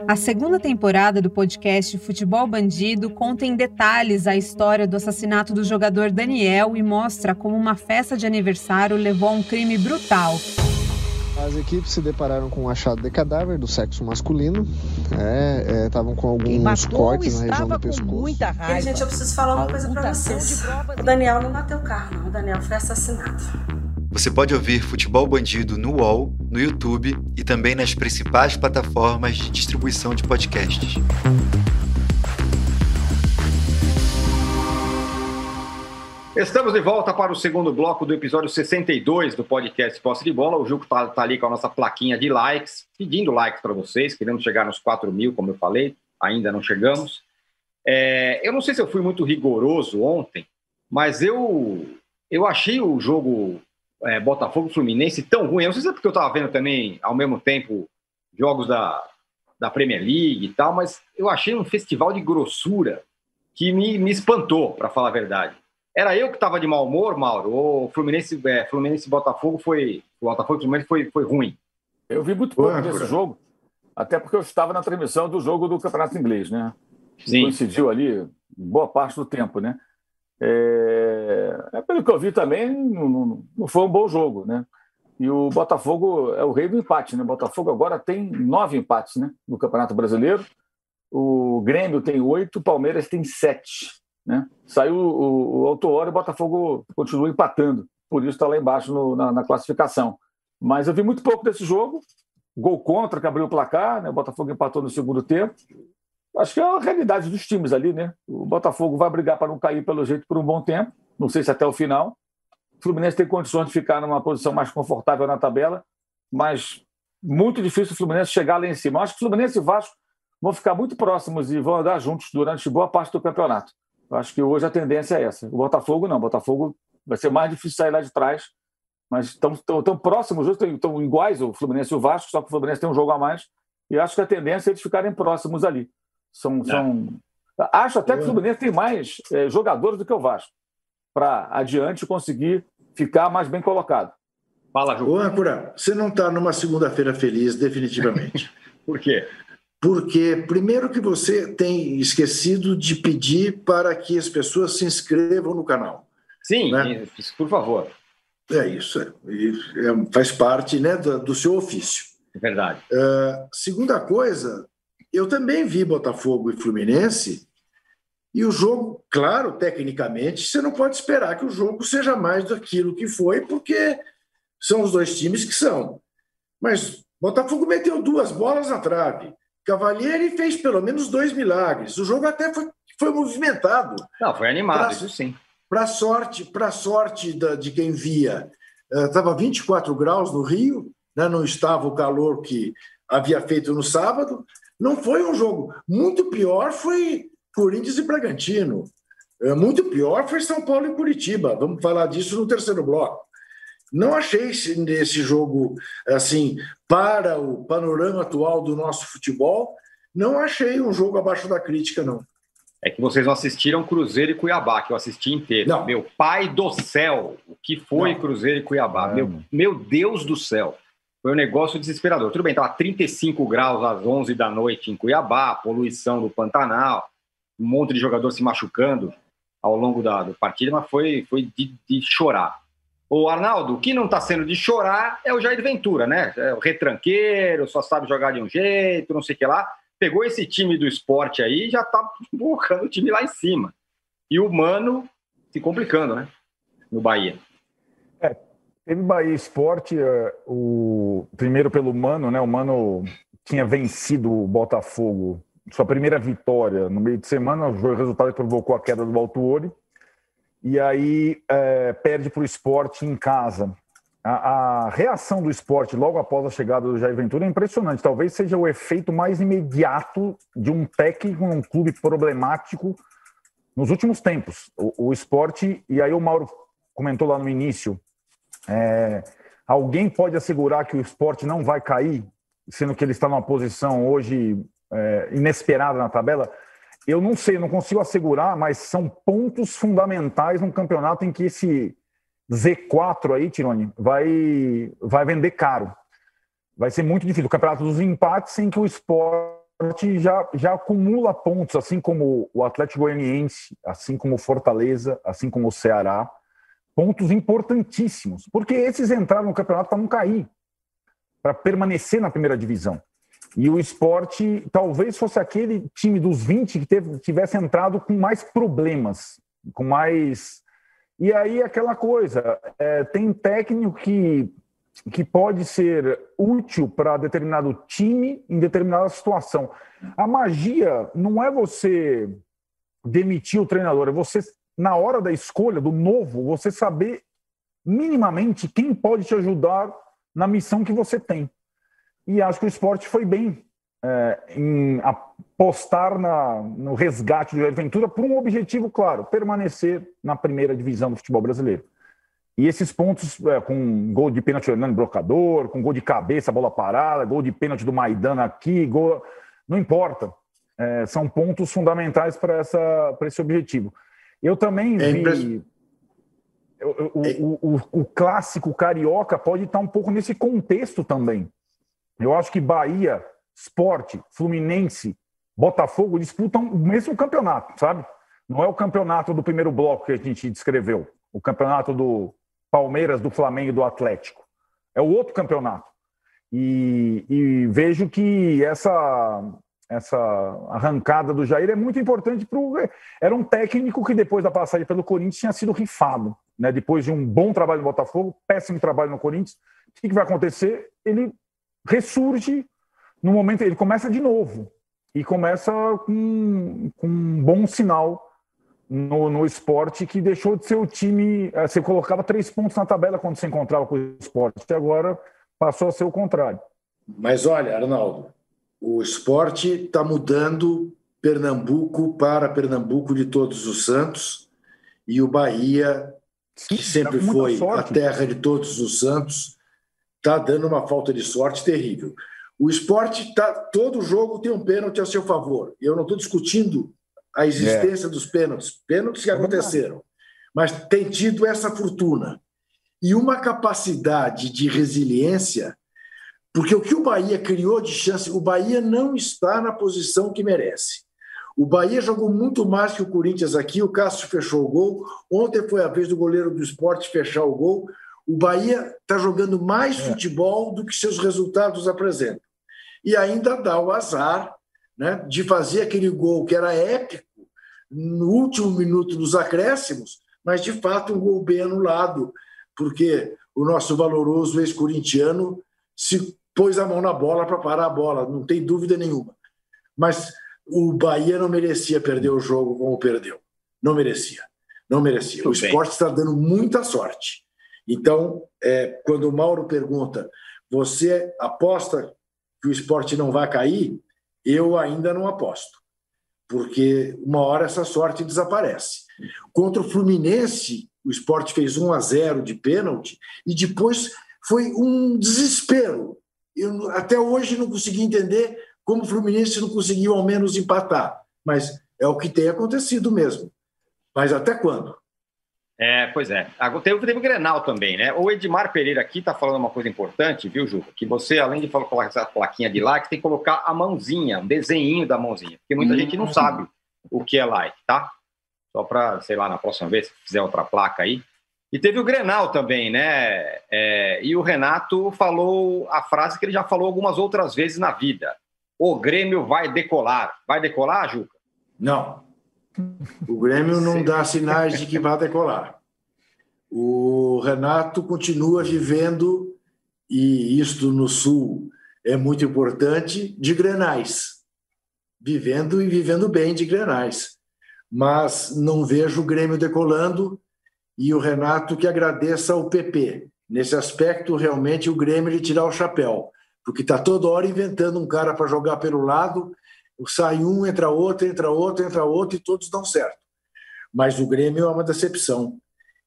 A segunda temporada do podcast Futebol Bandido conta em detalhes a história do assassinato do jogador Daniel e mostra como uma festa de aniversário levou a um crime brutal. As equipes se depararam com um achado de cadáver do sexo masculino. Estavam é, é, com alguns cortes na região do pescoço. Muita raiva. E, gente, eu preciso falar uma coisa para vocês. O Daniel não bateu o carro, não. O Daniel foi assassinado. Você pode ouvir Futebol Bandido no UOL, no YouTube e também nas principais plataformas de distribuição de podcasts. Estamos de volta para o segundo bloco do episódio 62 do podcast Posse de Bola. O Juco está tá ali com a nossa plaquinha de likes, pedindo likes para vocês. Queremos chegar nos 4 mil, como eu falei, ainda não chegamos. É, eu não sei se eu fui muito rigoroso ontem, mas eu, eu achei o jogo é, Botafogo Fluminense tão ruim. Eu não sei se é porque eu estava vendo também, ao mesmo tempo, jogos da, da Premier League e tal, mas eu achei um festival de grossura que me, me espantou, para falar a verdade. Era eu que estava de mau humor, Mauro? Ou Fluminense, é, Fluminense Botafogo foi. O Botafogo Fluminense foi, foi ruim? Eu vi muito pouco desse jogo, até porque eu estava na transmissão do jogo do Campeonato Inglês, né? Sim. Coincidiu ali boa parte do tempo, né? É, é, pelo que eu vi também, não, não, não, foi um bom jogo, né? E o Botafogo é o rei do empate, né? O Botafogo agora tem nove empates, né? No Campeonato Brasileiro. O Grêmio tem oito, o Palmeiras tem sete, né? Saiu o, o Auto-Hora e o Botafogo continua empatando, por isso está lá embaixo no, na, na, classificação. Mas eu vi muito pouco desse jogo. Gol contra, que abriu o placar, né? O Botafogo empatou no segundo tempo. Acho que é a realidade dos times ali, né? O Botafogo vai brigar para não cair pelo jeito por um bom tempo, não sei se até o final. O Fluminense tem condições de ficar numa posição mais confortável na tabela, mas muito difícil o Fluminense chegar lá em cima. Acho que o Fluminense e o Vasco vão ficar muito próximos e vão andar juntos durante boa parte do campeonato. Acho que hoje a tendência é essa. O Botafogo não, o Botafogo vai ser mais difícil sair lá de trás, mas estão tão, tão próximos, estão iguais o Fluminense e o Vasco, só que o Fluminense tem um jogo a mais, e acho que a tendência é eles ficarem próximos ali. São, são... Acho até que o Fluminense tem mais é, jogadores do que o Vasco para adiante conseguir ficar mais bem colocado. Fala, Ju. Ô, Ancora, você não está numa segunda-feira feliz, definitivamente. Por quê? Porque, primeiro, que você tem esquecido de pedir para que as pessoas se inscrevam no canal. Sim, né? por favor. É isso, é, é, faz parte né, do, do seu ofício. É verdade. Uh, segunda coisa, eu também vi Botafogo e Fluminense, e o jogo, claro, tecnicamente, você não pode esperar que o jogo seja mais daquilo que foi, porque são os dois times que são. Mas Botafogo meteu duas bolas na trave. Cavalieri fez pelo menos dois milagres. O jogo até foi, foi movimentado. Não, foi animado, pra, isso sim. Para sorte, para sorte da, de quem via, estava uh, 24 graus no Rio, né, não estava o calor que havia feito no sábado. Não foi um jogo. Muito pior foi Corinthians e Bragantino. Muito pior foi São Paulo e Curitiba. Vamos falar disso no terceiro bloco. Não achei esse jogo assim para o panorama atual do nosso futebol. Não achei um jogo abaixo da crítica, não. É que vocês não assistiram Cruzeiro e Cuiabá, que eu assisti inteiro. Não. Meu pai do céu, o que foi não. Cruzeiro e Cuiabá? Meu, meu Deus do céu. Foi um negócio desesperador. Tudo bem, estava 35 graus às 11 da noite em Cuiabá, poluição do Pantanal, um monte de jogador se machucando ao longo da, da partida, mas foi, foi de, de chorar. O Arnaldo, o que não está sendo de chorar é o Jair Ventura, né? É o retranqueiro, só sabe jogar de um jeito, não sei o que lá. Pegou esse time do esporte aí e já está colocando o time lá em cima. E o Mano se complicando, né? No Bahia. Teve Bahia Esporte, é, o primeiro pelo Mano, né? O Mano tinha vencido o Botafogo, sua primeira vitória no meio de semana, o resultado que provocou a queda do Altuori. E aí é, perde para o esporte em casa. A, a, reação do esporte logo após a chegada do Jair Ventura é impressionante. Talvez seja o efeito mais imediato de um técnico num clube problemático nos últimos tempos. O, o esporte, e aí o Mauro comentou lá no início, é, alguém pode assegurar que o esporte não vai cair, sendo que ele está numa posição hoje é, inesperada na tabela? Eu não sei, não consigo assegurar, mas são pontos fundamentais num campeonato em que esse Z4 aí, Tironi, vai, vai vender caro. Vai ser muito difícil. O campeonato dos empates em que o esporte já, já acumula pontos, assim como o Atlético Goianiense, assim como o Fortaleza, assim como o Ceará pontos importantíssimos, porque esses entraram no campeonato para não cair, para permanecer na primeira divisão. E o esporte talvez fosse aquele time dos 20 que teve, tivesse entrado com mais problemas, com mais. E aí aquela coisa, é, tem técnico que, que pode ser útil para determinado time em determinada situação. A magia não é você demitir o treinador, é você na hora da escolha do novo, você saber minimamente quem pode te ajudar na missão que você tem. E acho que o esporte foi bem é, em apostar na, no resgate do Jair Ventura por um objetivo claro: permanecer na primeira divisão do futebol brasileiro. E esses pontos, é, com gol de pênalti do Hernando Brocador, com gol de cabeça, bola parada, gol de pênalti do Maidana aqui, gol... não importa. É, são pontos fundamentais para esse objetivo. Eu também é vi. O, o, o, o, clássico carioca pode estar um pouco nesse contexto também. Eu acho que Bahia, Esporte, Fluminense, Botafogo disputam o mesmo campeonato, sabe? Não é o campeonato do primeiro bloco que a gente descreveu, o campeonato do Palmeiras, do Flamengo e do Atlético. É o outro campeonato. E, e vejo que essa essa arrancada do Jair é muito importante para o. Era um técnico que, depois da passagem pelo Corinthians, tinha sido rifado. Né? Depois de um bom trabalho no Botafogo, péssimo trabalho no Corinthians. O que, que vai acontecer? Ele ressurge no momento. Ele começa de novo. E começa com, com um bom sinal no, no esporte que deixou de ser o time. Eh, você colocava três pontos na tabela quando você encontrava com o esporte. E agora passou a ser o contrário. Mas olha, Arnaldo, o esporte está mudando Pernambuco para Pernambuco de Todos os Santos e o Bahia, que sempre foi a terra de Todos os Santos, está dando uma falta de sorte terrível. O esporte tá todo jogo tem um pênalti a seu favor. Eu não estou discutindo a existência é. dos pênaltis, pênaltis que é aconteceram, mas tem tido essa fortuna e uma capacidade de resiliência porque o que o Bahia criou de chance, o Bahia não está na posição que merece. O Bahia jogou muito mais que o Corinthians aqui, o Cássio fechou o gol. Ontem foi a vez do goleiro do esporte fechar o gol. O Bahia está jogando mais é. futebol do que seus resultados apresentam. E ainda dá o azar né, de fazer aquele gol que era épico no último minuto dos acréscimos, mas de fato um gol bem anulado, porque o nosso valoroso ex-corintiano se pôs a mão na bola para parar a bola, não tem dúvida nenhuma. Mas o Bahia não merecia perder o jogo como perdeu. Não merecia. Não merecia. Tudo o esporte está dando muita sorte. Então, é, quando o Mauro pergunta, você aposta que o esporte não vai cair? Eu ainda não aposto. Porque uma hora essa sorte desaparece. Contra o Fluminense, o esporte fez 1 a 0 de pênalti e depois foi um desespero eu até hoje não consegui entender como o Fluminense não conseguiu ao menos empatar. Mas é o que tem acontecido mesmo. Mas até quando? É, pois é. Teve, teve o Grenal também, né? O Edmar Pereira aqui está falando uma coisa importante, viu, Ju? Que você, além de colocar essa plaquinha de like, tem que colocar a mãozinha, um desenho da mãozinha. Porque muita hum. gente não sabe o que é like, tá? Só para, sei lá, na próxima vez, se fizer outra placa aí, e teve o Grenal também, né? É, e o Renato falou a frase que ele já falou algumas outras vezes na vida: o Grêmio vai decolar. Vai decolar, Juca? Não. O Grêmio não dá sinais de que vai decolar. o Renato continua vivendo, e isto no Sul é muito importante, de grenais. Vivendo e vivendo bem de grenais. Mas não vejo o Grêmio decolando e o Renato que agradeça ao PP. Nesse aspecto, realmente, o Grêmio lhe tirar o chapéu, porque está toda hora inventando um cara para jogar pelo lado, sai um, entra outro, entra outro, entra outro e todos dão certo. Mas o Grêmio é uma decepção.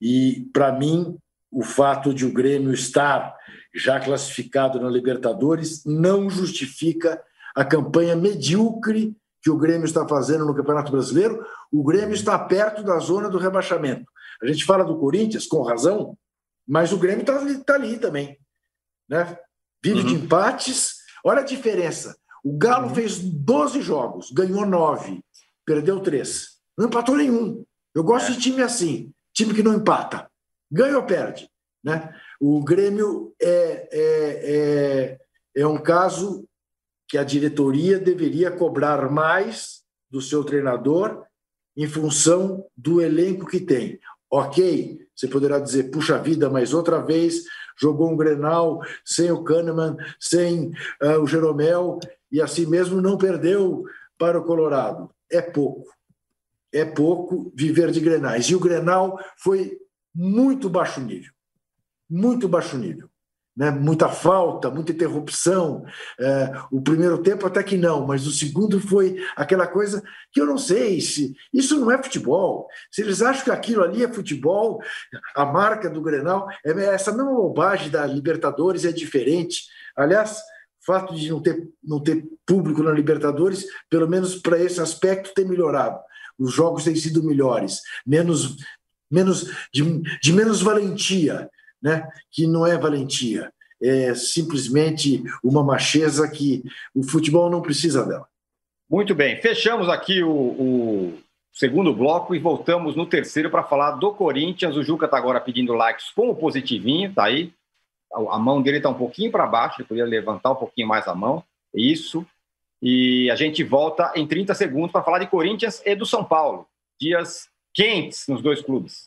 E, para mim, o fato de o Grêmio estar já classificado na Libertadores não justifica a campanha medíocre que o Grêmio está fazendo no Campeonato Brasileiro. O Grêmio está perto da zona do rebaixamento. A gente fala do Corinthians, com razão, mas o Grêmio está tá ali também. Né? Vive uhum. de empates. Olha a diferença. O Galo uhum. fez 12 jogos, ganhou 9, perdeu 3. Não empatou nenhum. Eu gosto é. de time assim, time que não empata. Ganha ou perde. Né? O Grêmio é, é, é, é um caso que a diretoria deveria cobrar mais do seu treinador em função do elenco que tem. Ok, você poderá dizer, puxa vida, mas outra vez jogou um Grenal sem o Kahneman, sem uh, o Jeromel, e assim mesmo não perdeu para o Colorado. É pouco. É pouco viver de Grenais. E o Grenal foi muito baixo nível. Muito baixo nível né? muita falta, muita interrupção. É, o primeiro tempo até que não, mas o segundo foi aquela coisa que eu não sei se isso não é futebol. Se eles acham que aquilo ali é futebol, a marca do Grenal é essa mesma bobagem da Libertadores é diferente. Aliás, fato de não ter, não ter público na Libertadores, pelo menos para esse aspecto, tem melhorado. Os jogos têm sido melhores, menos, menos de, de menos valentia né? que não é valentia, é simplesmente uma macheza que o futebol não precisa dela. Muito bem, fechamos aqui o, o segundo bloco e voltamos no terceiro para falar do Corinthians. O Juca está agora pedindo likes com o positivinho, tá aí. A mão dele está um pouquinho para baixo, ele poderia levantar um pouquinho mais a mão. Isso. E a gente volta em 30 segundos para falar de Corinthians e do São Paulo. Dias quentes nos dois clubes.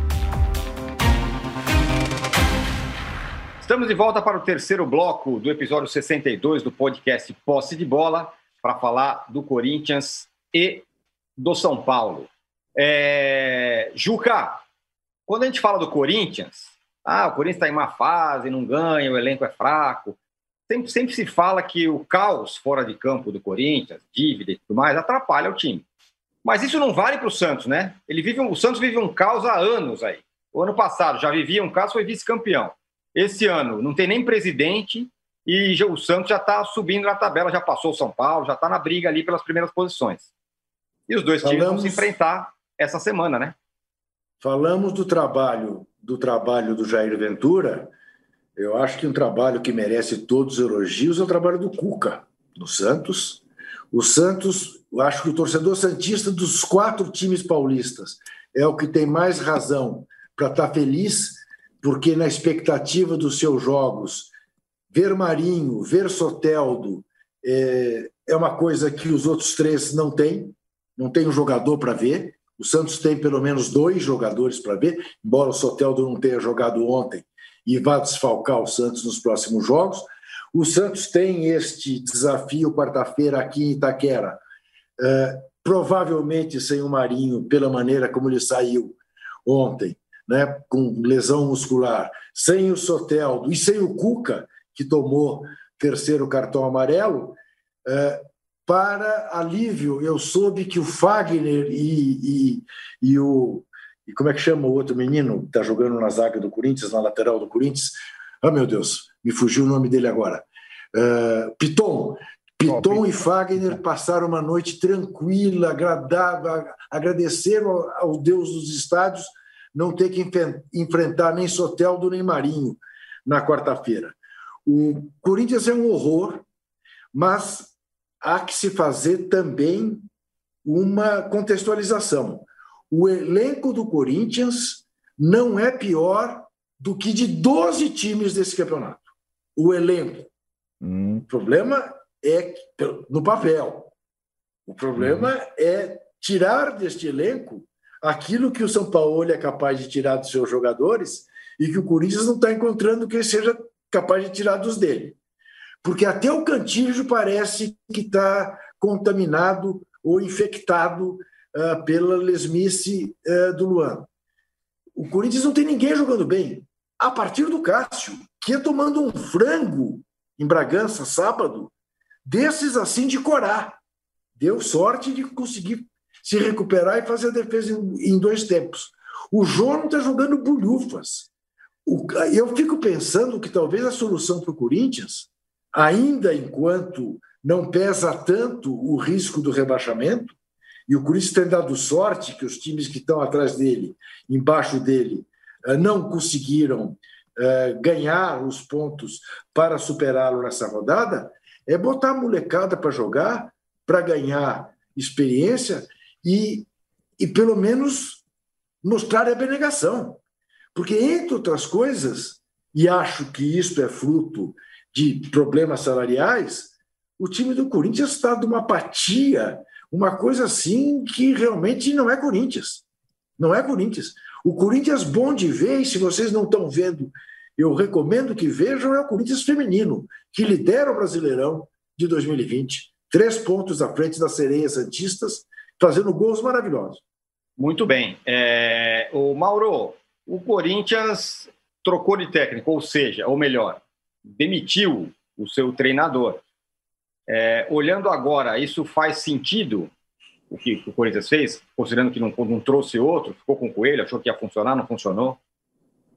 Estamos de volta para o terceiro bloco do episódio 62 do podcast Posse de Bola, para falar do Corinthians e do São Paulo. É... Juca, quando a gente fala do Corinthians, ah, o Corinthians está em má fase, não ganha, o elenco é fraco. Sempre, sempre se fala que o caos fora de campo do Corinthians, dívida e tudo mais, atrapalha o time. Mas isso não vale para o Santos, né? Ele vive um, o Santos vive um caos há anos aí. O ano passado já vivia um caos, foi vice-campeão. Esse ano não tem nem presidente e o Santos já está subindo na tabela, já passou o São Paulo, já está na briga ali pelas primeiras posições. E os dois Falamos... times vão se enfrentar essa semana, né? Falamos do trabalho do trabalho do Jair Ventura. Eu acho que um trabalho que merece todos os elogios é o trabalho do Cuca, no Santos. O Santos, eu acho que o torcedor santista dos quatro times paulistas é o que tem mais razão para estar tá feliz porque na expectativa dos seus jogos, ver Marinho, ver Soteldo é, é uma coisa que os outros três não têm, não tem um jogador para ver. O Santos tem pelo menos dois jogadores para ver, embora o Soteldo não tenha jogado ontem e vá desfalcar o Santos nos próximos jogos. O Santos tem este desafio quarta-feira aqui em Itaquera, é, provavelmente sem o Marinho, pela maneira como ele saiu ontem né, com lesão muscular, sem o Soteldo e sem o Cuca, que tomou terceiro cartão amarelo, é, para alívio, eu soube que o Fagner e, e, e o. E como é que chama o outro menino que está jogando na zaga do Corinthians, na lateral do Corinthians? Ah, meu Deus, me fugiu o nome dele agora. Uh, Piton. Piton e Fagner passaram uma noite tranquila, agradável, agradeceram ao Deus dos estádios não ter que enfrentar nem Soteldo nem Marinho. na quarta-feira. O Corinthians é um horror, mas há que se fazer também uma contextualização. O elenco do Corinthians não é pior do que de 12 times desse campeonato. O elenco. Hum. O problema é no papel. O problema hum. é tirar deste elenco aquilo que o São Paulo é capaz de tirar dos seus jogadores e que o Corinthians não está encontrando que seja capaz de tirar dos dele. Porque até o Cantillo parece que está contaminado ou infectado uh, pela lesmice uh, do Luan. O Corinthians não tem ninguém jogando bem. A partir do Cássio, que ia tomando um frango em Bragança sábado, desses assim de corar. Deu sorte de conseguir se recuperar e fazer a defesa em, dois tempos. O não está jogando bulhufas. eu fico pensando que talvez a solução para o Corinthians, ainda enquanto não pesa tanto o risco do rebaixamento, e o Corinthians tem dado sorte que os times que estão atrás dele, embaixo dele, eh, não conseguiram eh, ganhar os pontos para superá-lo nessa rodada, é botar a molecada para jogar, para ganhar experiência e, e pelo menos mostrar a abnegação. Porque, entre outras coisas, e acho que isso é fruto de problemas salariais, o time do Corinthians está de uma apatia, uma coisa assim que realmente não é Corinthians. Não é Corinthians. O Corinthians bom de ver, e se vocês não estão vendo, eu recomendo que vejam, é o Corinthians feminino, que lidera o Brasileirão de 2020. Três pontos à frente das sereias santistas fazendo gols maravilhosos. Muito bem. É, o Mauro, o Corinthians trocou de técnico, ou seja, ou melhor, demitiu o seu treinador. É, olhando agora, isso faz sentido o que o Corinthians fez, considerando que não, não trouxe outro, ficou com o Coelho, achou que ia funcionar, não funcionou?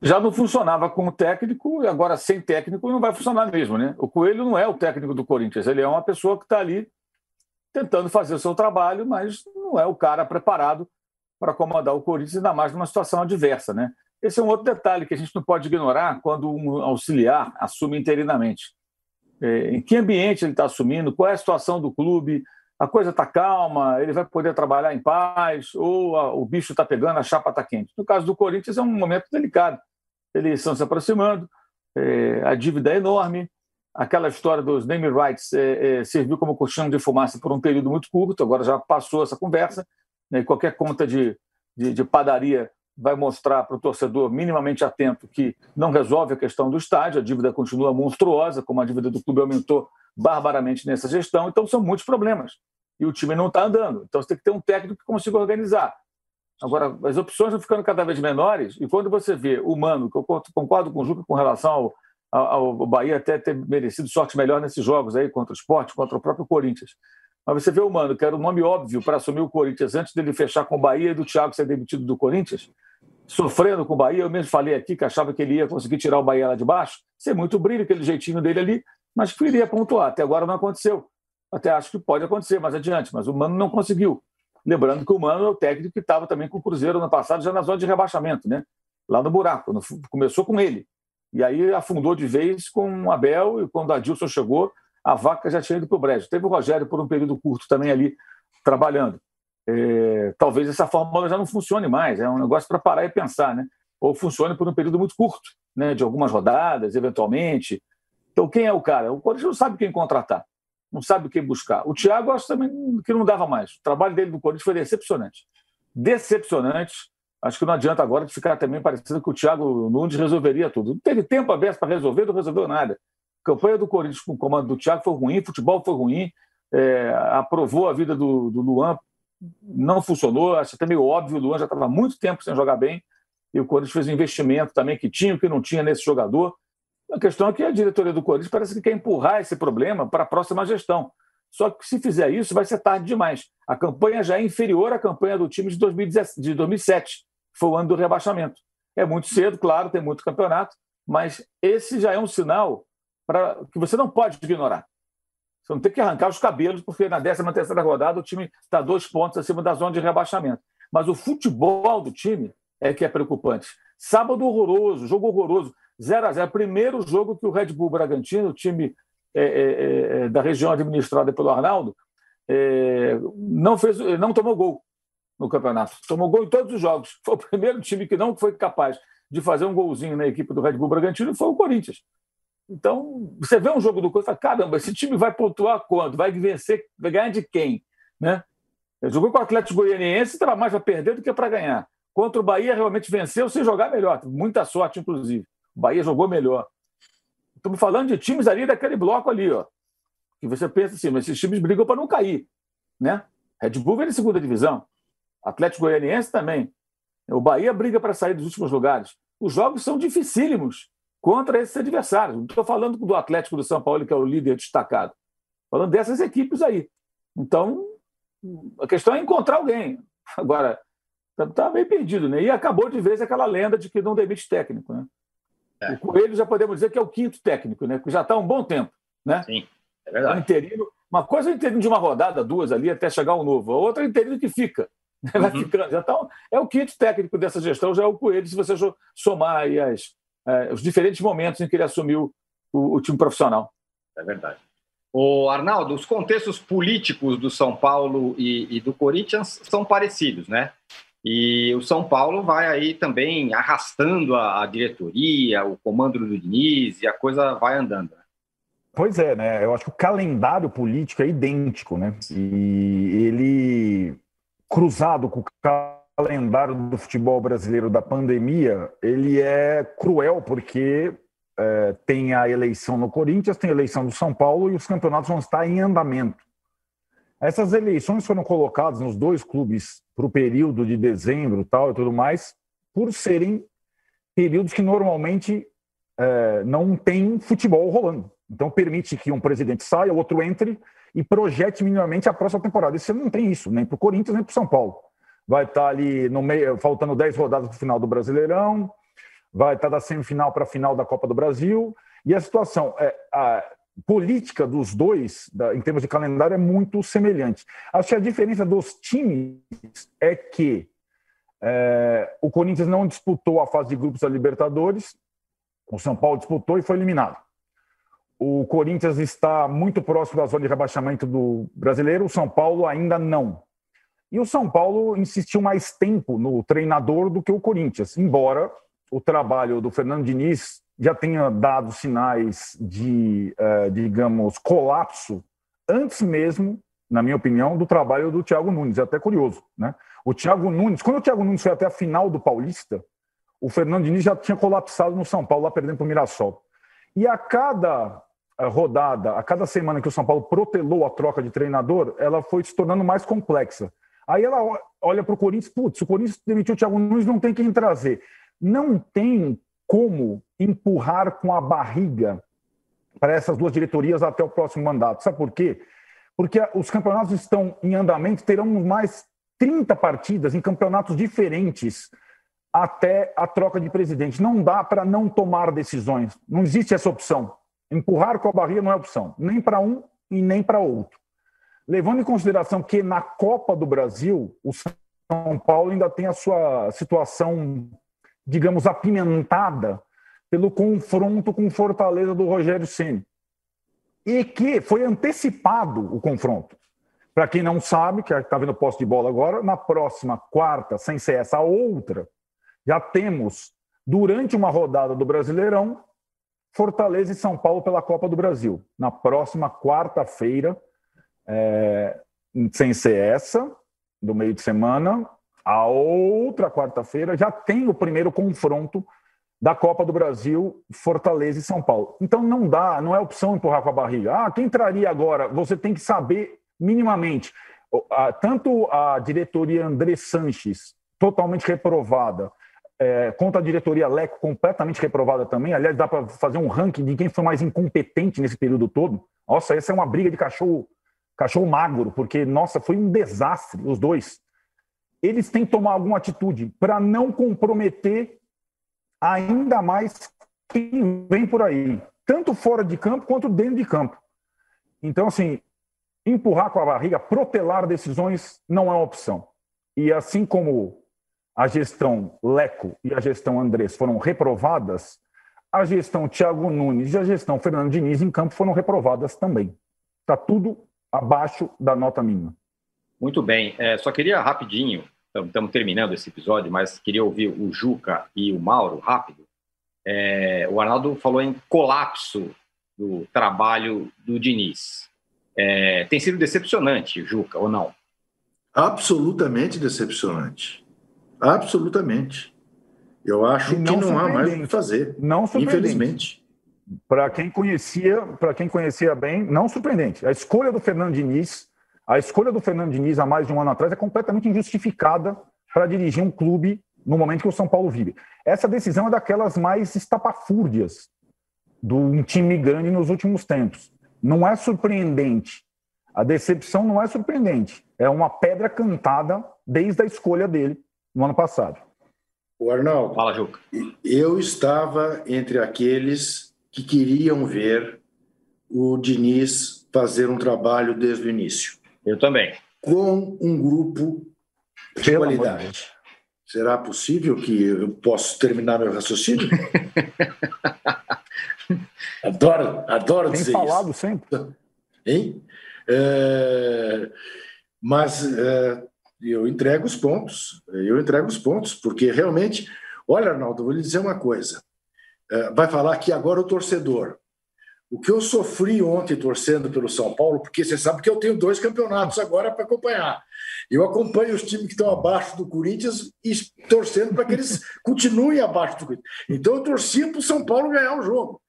Já não funcionava com o técnico e agora sem técnico não vai funcionar mesmo, né? O Coelho não é o técnico do Corinthians, ele é uma pessoa que está ali tentando fazer o seu trabalho, mas não é o cara preparado para comandar o Corinthians, ainda mais numa situação adversa. Né? Esse é um outro detalhe que a gente não pode ignorar quando um auxiliar assume interinamente. É, em que ambiente ele está assumindo, qual é a situação do clube, a coisa está calma, ele vai poder trabalhar em paz, ou a, o bicho está pegando, a chapa está quente. No caso do Corinthians, é um momento delicado. Eles estão se aproximando, é, a dívida é enorme, aquela história dos name rights é, é, serviu como colchão de fumaça por um período muito curto, agora já passou essa conversa, né, qualquer conta de, de, de padaria vai mostrar para o torcedor minimamente atento que não resolve a questão do estádio, a dívida continua monstruosa, como a dívida do clube aumentou barbaramente nessa gestão, então são muitos problemas. E o time não está andando. Então você tem que ter um técnico que consiga organizar. Agora, as opções vão ficando cada vez menores, e quando você vê o Mano, que eu concordo com o Juca com relação ao, o Bahia até ter merecido sorte melhor nesses jogos aí contra o esporte, contra o próprio Corinthians. Mas você vê o Mano, que era o nome óbvio para assumir o Corinthians antes dele fechar com o Bahia e do Thiago ser demitido do Corinthians, sofrendo com o Bahia. Eu mesmo falei aqui que achava que ele ia conseguir tirar o Bahia lá de baixo, ser muito brilho, aquele jeitinho dele ali, mas que iria pontuar. Até agora não aconteceu. Até acho que pode acontecer mais adiante, mas o Mano não conseguiu. Lembrando que o Mano é o técnico que estava também com o Cruzeiro no passado, já na zona de rebaixamento, né? lá no buraco. Começou com ele. E aí afundou de vez com o Abel e quando a Adilson chegou, a vaca já tinha ido para o brejo. Teve o Rogério por um período curto também ali trabalhando. É, talvez essa fórmula já não funcione mais, é um negócio para parar e pensar, né? Ou funcione por um período muito curto, né? De algumas rodadas, eventualmente. Então, quem é o cara? O Corinthians não sabe quem contratar, não sabe quem buscar. O Thiago, acho também que não dava mais. O trabalho dele no Corinthians foi decepcionante. Decepcionante acho que não adianta agora de ficar também parecendo que o Thiago Nunes resolveria tudo. Não teve tempo aberto para resolver, não resolveu nada. A campanha do Corinthians com o comando do Thiago foi ruim, futebol foi ruim, é, aprovou a vida do, do Luan, não funcionou, acho até meio óbvio, o Luan já estava muito tempo sem jogar bem, e o Corinthians fez um investimento também que tinha que não tinha nesse jogador. A questão é que a diretoria do Corinthians parece que quer empurrar esse problema para a próxima gestão. Só que se fizer isso, vai ser tarde demais. A campanha já é inferior à campanha do time de, 2007 foi o ano do rebaixamento. É muito cedo, claro, tem muito campeonato, mas esse já é um sinal para que você não pode ignorar. Você não tem que arrancar os cabelos, porque na 13 terceira rodada o time está dois pontos acima da zona de rebaixamento. Mas o futebol do time é que é preocupante. Sábado horroroso, jogo horroroso. 0 a 0 Primeiro jogo que o Red Bull Bragantino, o time é, é, é, da região administrada pelo Arnaldo, é, não, fez, não tomou gol no campeonato. Tomou gol em todos os jogos. Foi o primeiro time que não foi capaz de fazer um golzinho na equipe do Red Bull Bragantino foi o Corinthians. Então, você vê um jogo do Corinthians e fala: caramba, esse time vai pontuar quando? Vai vencer, vai ganhar de quem? Né? Jogou com o Atlético Goianiense, estava mais para perder do que para ganhar. Contra o Bahia, realmente venceu sem jogar melhor. Muita sorte, inclusive. O Bahia jogou melhor. Estamos falando de times ali daquele bloco ali, ó. Que você pensa assim, mas esses times brigam para não cair. Né? Red Bull vem em segunda divisão. Atlético Goianiense também. O Bahia briga para sair dos últimos lugares. Os jogos são dificílimos contra esses adversários. Não estou falando do Atlético do São Paulo, que é o líder destacado. Falando dessas equipes aí. Então, a questão é encontrar alguém. Agora, está tá meio perdido, né? E acabou de vez aquela lenda de que não demite técnico, né? É. O Coelho já podemos dizer que é o quinto técnico, né? Porque já está um bom tempo, né? Sim, é verdade. Um interino, uma coisa é o interino de uma rodada, duas ali, até chegar um novo. A outra é o interino que fica. Vai uhum. ficando. Tá, é o quinto técnico dessa gestão, já é o Coelho, se você somar aí as, é, os diferentes momentos em que ele assumiu o, o time profissional. É verdade. O Arnaldo, os contextos políticos do São Paulo e, e, do Corinthians são parecidos, né? E o São Paulo vai aí também arrastando a, a diretoria, o comando do Diniz e a coisa vai andando. Né? Pois é, né? Eu acho que o calendário político é idêntico, né? E ele cruzado com o calendário do futebol brasileiro da pandemia, ele é cruel porque é, tem a eleição no Corinthians, tem a eleição do São Paulo e os campeonatos vão estar em andamento. Essas eleições foram colocadas nos dois clubes para o período de dezembro tal e tudo mais, por serem períodos que normalmente é, não tem futebol rolando. Então permite que um presidente saia, outro entre e projete minimamente a próxima temporada. E você não tem isso, nem para o Corinthians, nem para o São Paulo. Vai estar ali no meio, faltando 10 rodadas para o final do Brasileirão, vai estar da semifinal para a final da Copa do Brasil. E a situação, é, a política dos dois, da, em termos de calendário, é muito semelhante. Acho que a diferença dos times é que é, o Corinthians não disputou a fase de grupos da Libertadores, o São Paulo disputou e foi eliminado. O Corinthians está muito próximo da zona de rebaixamento do brasileiro, o São Paulo ainda não. E o São Paulo insistiu mais tempo no treinador do que o Corinthians, embora o trabalho do Fernando Diniz já tenha dado sinais de, uh, digamos, colapso antes mesmo, na minha opinião, do trabalho do Thiago Nunes. É até curioso, né? O Thiago Nunes, quando o Thiago Nunes foi até a final do Paulista, o Fernando Diniz já tinha colapsado no São Paulo, lá perdendo para o Mirassol. E a cada eh, rodada, a cada semana que o São Paulo protelou a troca de treinador, ela foi se tornando mais complexa. Aí ela olha para o Corinthians, putz, o Corinthians demitiu o Thiago Nunes, não tem quem trazer. Não tem como empurrar com a barriga para essas duas diretorias até o próximo mandato. Sabe por quê? Porque os campeonatos estão em andamento, terão mais 30 partidas em campeonatos diferentes até a troca de presidente. Não dá para não tomar decisões. Não existe essa opção. Empurrar com a barriga não é opção, nem para um e nem para outro. Levando em consideração que na Copa do Brasil, o São Paulo ainda tem a sua situação, digamos, apimentada pelo confronto com Fortaleza do Rogério Ceni. E que foi antecipado o confronto. Para quem não sabe, que está vendo posse de bola agora, na próxima quarta, sem ser essa outra, já temos, durante uma rodada do Brasileirão, Fortaleza e São Paulo pela Copa do Brasil. Na próxima quarta-feira, é, sem ser essa, do meio de semana, a outra quarta-feira já tem o primeiro confronto da Copa do Brasil, Fortaleza e São Paulo. Então não dá, não é opção empurrar com a barriga. Ah, quem entraria agora? Você tem que saber minimamente. Tanto a diretoria André Sanches, totalmente reprovada, é, contra a diretoria Leco, completamente reprovada também. Aliás, dá para fazer um ranking de quem foi mais incompetente nesse período todo. Nossa, essa é uma briga de cachorro, cachorro magro, porque, nossa, foi um desastre, os dois. Eles têm que tomar alguma atitude para não comprometer ainda mais quem vem por aí, tanto fora de campo quanto dentro de campo. Então, assim, empurrar com a barriga, protelar decisões não é uma opção. E assim como a gestão Leco e a gestão Andrés foram reprovadas, a gestão Thiago Nunes e a gestão Fernando Diniz em campo foram reprovadas também. Está tudo abaixo da nota mínima. Muito bem. É, só queria rapidinho, estamos terminando esse episódio, mas queria ouvir o Juca e o Mauro rápido. É, o Arnaldo falou em colapso do trabalho do Diniz. É, tem sido decepcionante, Juca, ou não? Absolutamente decepcionante. Absolutamente. Eu acho não que não há mais o que fazer. Não Infelizmente. Para quem conhecia, para quem conhecia bem, não surpreendente. A escolha do Fernando Diniz, a escolha do Fernando Diniz há mais de um ano atrás é completamente injustificada para dirigir um clube no momento que o São Paulo vive. Essa decisão é daquelas mais estapafúrdias de um time grande nos últimos tempos. Não é surpreendente. A decepção não é surpreendente. É uma pedra cantada desde a escolha dele no ano passado. O Arnaldo. Fala, Juca. Eu estava entre aqueles que queriam ver o Diniz fazer um trabalho desde o início. Eu também. Com um grupo de Pelo qualidade. Será possível que eu possa terminar meu raciocínio? adoro, adoro Tem dizer falado isso. sempre. Hein? É, mas é, eu entrego os pontos, eu entrego os pontos, porque realmente, olha, Arnaldo, vou lhe dizer uma coisa. É, vai falar aqui agora o torcedor. O que eu sofri ontem torcendo pelo São Paulo, porque você sabe que eu tenho dois campeonatos agora para acompanhar. Eu acompanho os times que estão abaixo do Corinthians e torcendo para que eles continuem abaixo do Corinthians. Então eu torcia para o São Paulo ganhar o jogo.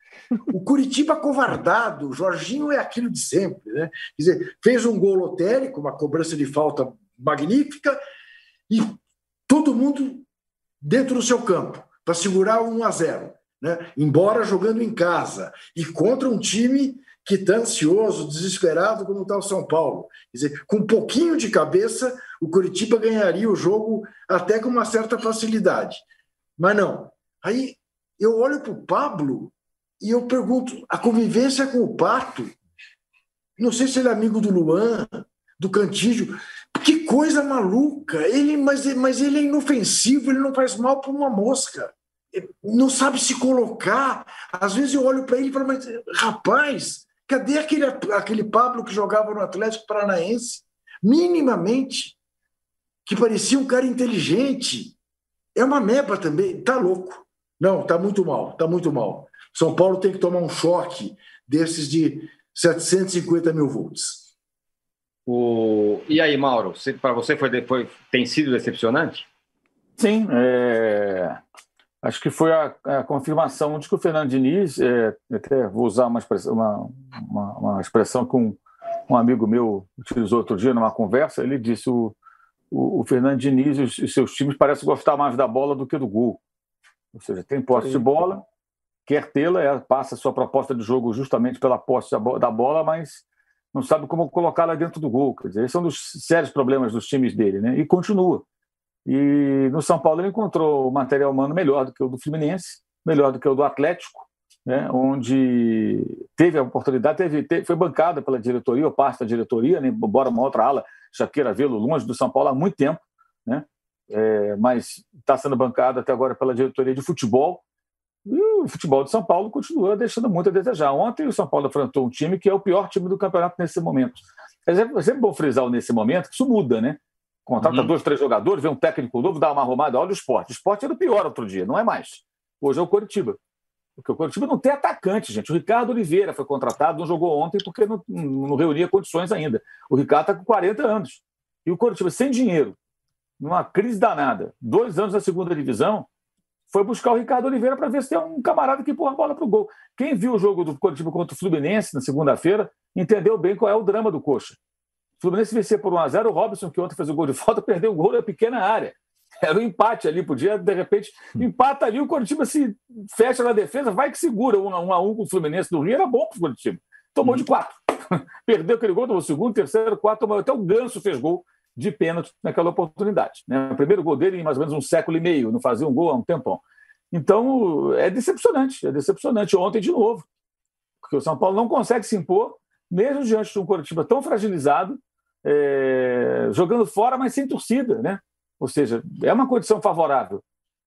O Curitiba covardado, o Jorginho é aquilo de sempre, né? Quer dizer, fez um gol lotérico, uma cobrança de falta magnífica, e todo mundo dentro do seu campo para segurar o 1 a 0 né? embora jogando em casa e contra um time que está ansioso, desesperado como está o São Paulo. Quer dizer, com um pouquinho de cabeça, o Curitiba ganharia o jogo até com uma certa facilidade. Mas não. Aí eu olho para o Pablo e eu pergunto: a convivência com o Pato, não sei se ele é amigo do Luan, do Cantígio, coisa maluca! Ele, mas, mas ele é inofensivo, ele não faz mal para uma mosca não sabe se colocar. Às vezes eu olho para ele e falo, mas rapaz, cadê aquele, aquele Pablo que jogava no Atlético Paranaense? Minimamente, que parecia um cara inteligente. É uma meba também, tá louco. Não, tá muito mal, tá muito mal. São Paulo tem que tomar um choque desses de 750 mil volts. O... E aí, Mauro, para você foi, foi, tem sido decepcionante? Sim, é acho que foi a, a, confirmação de que o Fernando Diniz, é, até vou usar uma expressão, uma, uma, uma expressão que um, um, amigo meu utilizou outro dia numa conversa, ele disse o, o, o Fernando Diniz e os, os, seus times parecem gostar mais da bola do que do gol. Ou seja, tem posse de bola, quer tê-la, é, passa a sua proposta de jogo justamente pela posse da bola, mas não sabe como colocá-la dentro do gol. Quer dizer, esse é um dos sérios problemas dos times dele, né? E continua. E no São Paulo ele encontrou o material humano melhor do que o do Fluminense, melhor do que o do Atlético, né, onde teve a oportunidade, teve, teve, foi bancada pela diretoria, ou parte da diretoria, né, embora uma outra ala já queira vê-lo longe do São Paulo há muito tempo, né, é, mas está sendo bancada até agora pela diretoria de futebol. E o futebol de São Paulo continua deixando muito a desejar. Ontem o São Paulo enfrentou um time que é o pior time do campeonato nesse momento. É sempre bom frisar nesse momento que isso muda, né? Contrata uhum. dois, três jogadores, vê um técnico novo, dá uma arrumada. Olha o esporte. O esporte era pior outro dia, não é mais. Hoje é o Coritiba. Porque o Coritiba não tem atacante, gente. O Ricardo Oliveira foi contratado, não jogou ontem porque não, não reunia condições ainda. O Ricardo está com 40 anos. E o Coritiba, sem dinheiro, numa crise danada, dois anos na segunda divisão, foi buscar o Ricardo Oliveira para ver se tem um camarada que põe a bola para o gol. Quem viu o jogo do Coritiba contra o Fluminense na segunda-feira entendeu bem qual é o drama do Coxa. Fluminense vencer por 1x0, o Robson, que ontem fez o gol de falta, perdeu o gol na pequena área. Era um empate ali, podia, de repente, empata ali, o Coritiba se fecha na defesa, vai que segura 1 x 1 com o Fluminense do Rio, era bom para o Coritiba. Tomou de quatro. Perdeu aquele gol, tomou o segundo, terceiro, quarto, tomou, até o Ganso fez gol de pênalti naquela oportunidade. Né? O primeiro gol dele em mais ou menos um século e meio, não fazia um gol há um tempão. Então, é decepcionante, é decepcionante. Ontem, de novo, porque o São Paulo não consegue se impor, mesmo diante de um Coritiba tão fragilizado, é, jogando fora, mas sem torcida, né? Ou seja, é uma condição favorável.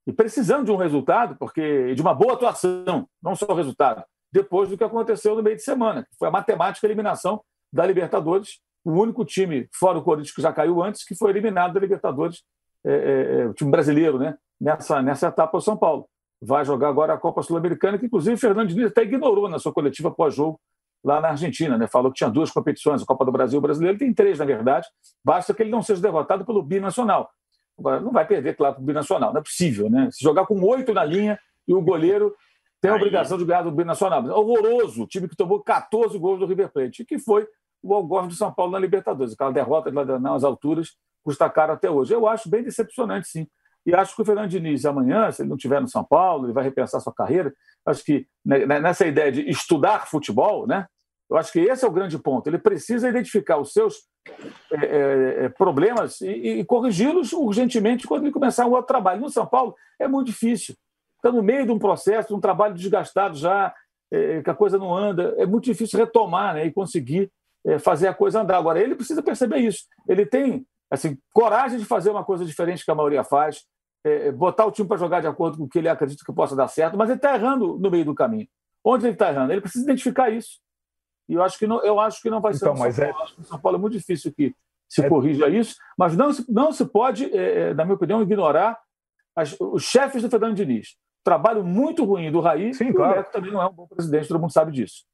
E precisando de um resultado, porque de uma boa atuação, não só o resultado, depois do que aconteceu no meio de semana, que foi a matemática eliminação da Libertadores, o único time, fora o Corinthians, que já caiu antes, que foi eliminado da Libertadores, é, é, é o time brasileiro, né? nessa, nessa etapa o São Paulo. Vai jogar agora a Copa Sul-Americana, que inclusive o Fernando Diniz até ignorou na sua coletiva pós-jogo lá na Argentina. Né? Falou que tinha duas competições, a Copa do Brasil e o Brasileiro, tem três, na verdade. Basta que ele não seja derrotado pelo binacional. Agora, não vai perder, claro, para o binacional, não é possível. Né? Se jogar com oito na linha e o goleiro tem a obrigação de ganhar do binacional. Horroroso, o time que tomou 14 gols do River Plate, que foi o algoz do São Paulo na Libertadores. Aquela derrota nas alturas custa caro até hoje. Eu acho bem decepcionante, sim. E acho que o Fernando Diniz, amanhã, se ele não estiver no São Paulo, ele vai repensar sua carreira. Acho que nessa ideia de estudar futebol, né? Eu acho que esse é o grande ponto. Ele precisa identificar os seus é, é, é problemas e, e corrigi-los urgentemente quando ele começar o outro trabalho. No São Paulo é muito difícil. Está no meio de um processo, de um trabalho desgastado já, é, que a coisa não anda. É muito difícil retomar né, e conseguir fazer a coisa andar. Agora, ele precisa perceber isso. Ele tem assim, coragem de fazer uma coisa diferente que a maioria faz, é, botar o time para jogar de acordo com o que ele acredita que possa dar certo, mas ele está errando no meio do caminho. Onde ele está errando? Ele precisa identificar isso. E eu acho que não, eu acho que não vai ser então, mas São Paulo. É... Acho que São Paulo é muito difícil que se é... corrija isso, mas não se, não se pode, é, é na minha opinião, ignorar as, os chefes do Fernando Diniz. Trabalho muito ruim do Raí, Sim, claro. o Neto também não é um bom presidente, todo mundo sabe disso.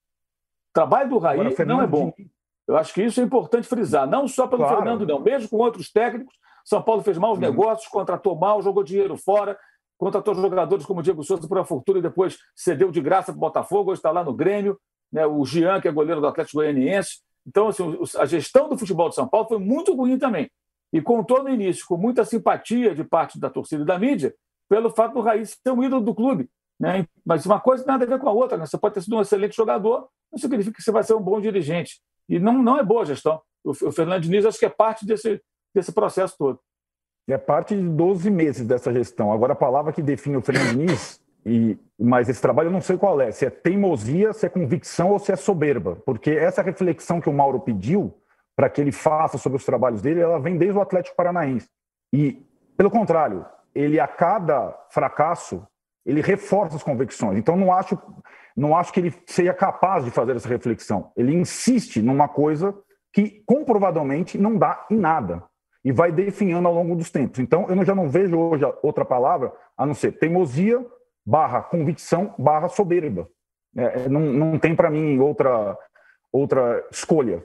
Trabalho do Raí Agora, não é bom. Diniz... Eu acho que isso é importante frisar, não só pelo claro. Fernando, não, mesmo com outros técnicos. São Paulo fez maus uhum. negócios, contratou mal, jogou dinheiro fora, contratou jogadores como o Diego Souza por uma fortuna e depois cedeu de graça para o Botafogo, hoje está lá no Grêmio, né? o Jean, que é goleiro do Atlético Goianiense. Então, assim, a gestão do futebol de São Paulo foi muito ruim também. E contou no início com muita simpatia de parte da torcida e da mídia pelo fato do Raiz ser um ídolo do clube. Né? Mas uma coisa nada a ver com a outra. Né? Você pode ter sido um excelente jogador, não significa que você vai ser um bom dirigente. E não, não é boa gestão. O, o Fernando Diniz acho que é parte desse, desse processo todo. É parte de 12 meses dessa gestão. Agora, a palavra que define o Fernando Diniz, e, mas esse trabalho eu não sei qual é, se é teimosia, se é convicção ou se é soberba. Porque essa reflexão que o Mauro pediu para que ele faça sobre os trabalhos dele, ela vem desde o Atlético Paranaense. E, pelo contrário, ele a cada fracasso, ele reforça as convicções. Então, não acho não acho que ele seja capaz de fazer essa reflexão. Ele insiste numa coisa que comprovadamente não dá em nada e vai definhando ao longo dos tempos. Então, eu já não vejo hoje outra palavra a não ser teimosia barra convicção barra soberba. É, é não, não tem para mim outra, outra escolha.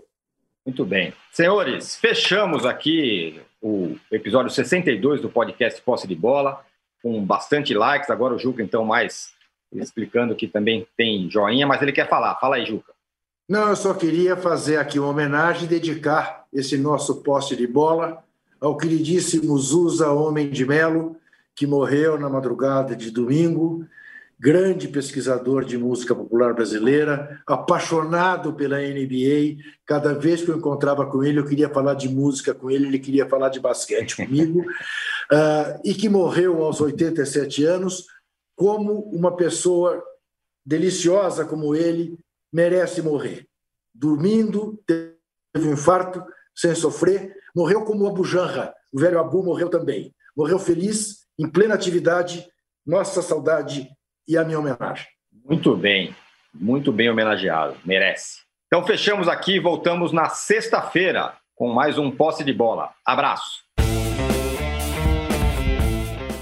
Muito bem. Senhores, fechamos aqui o episódio 62 do podcast Posse de Bola, com bastante likes. Agora o Juca, então, mais explicando que também tem joinha, mas ele quer falar. Fala aí, Juca. Não, eu só queria fazer aqui uma homenagem e dedicar esse nosso poste de bola ao queridíssimo Zusa Homem de Melo, que morreu na madrugada de domingo, grande pesquisador de música popular brasileira, apaixonado pela NBA. Cada vez que eu encontrava com ele, eu queria falar de música com ele, ele queria falar de basquete comigo, uh, e que morreu aos 87 anos como uma pessoa deliciosa como ele merece morrer. Dormindo, teve um infarto, sem sofrer, morreu como Abu Janra, o velho Abu morreu também. Morreu feliz, em plena atividade, nossa saudade e a minha homenagem. Muito bem, muito bem homenageado, merece. Então fechamos aqui voltamos na sexta-feira com mais um posse de bola. Abraço.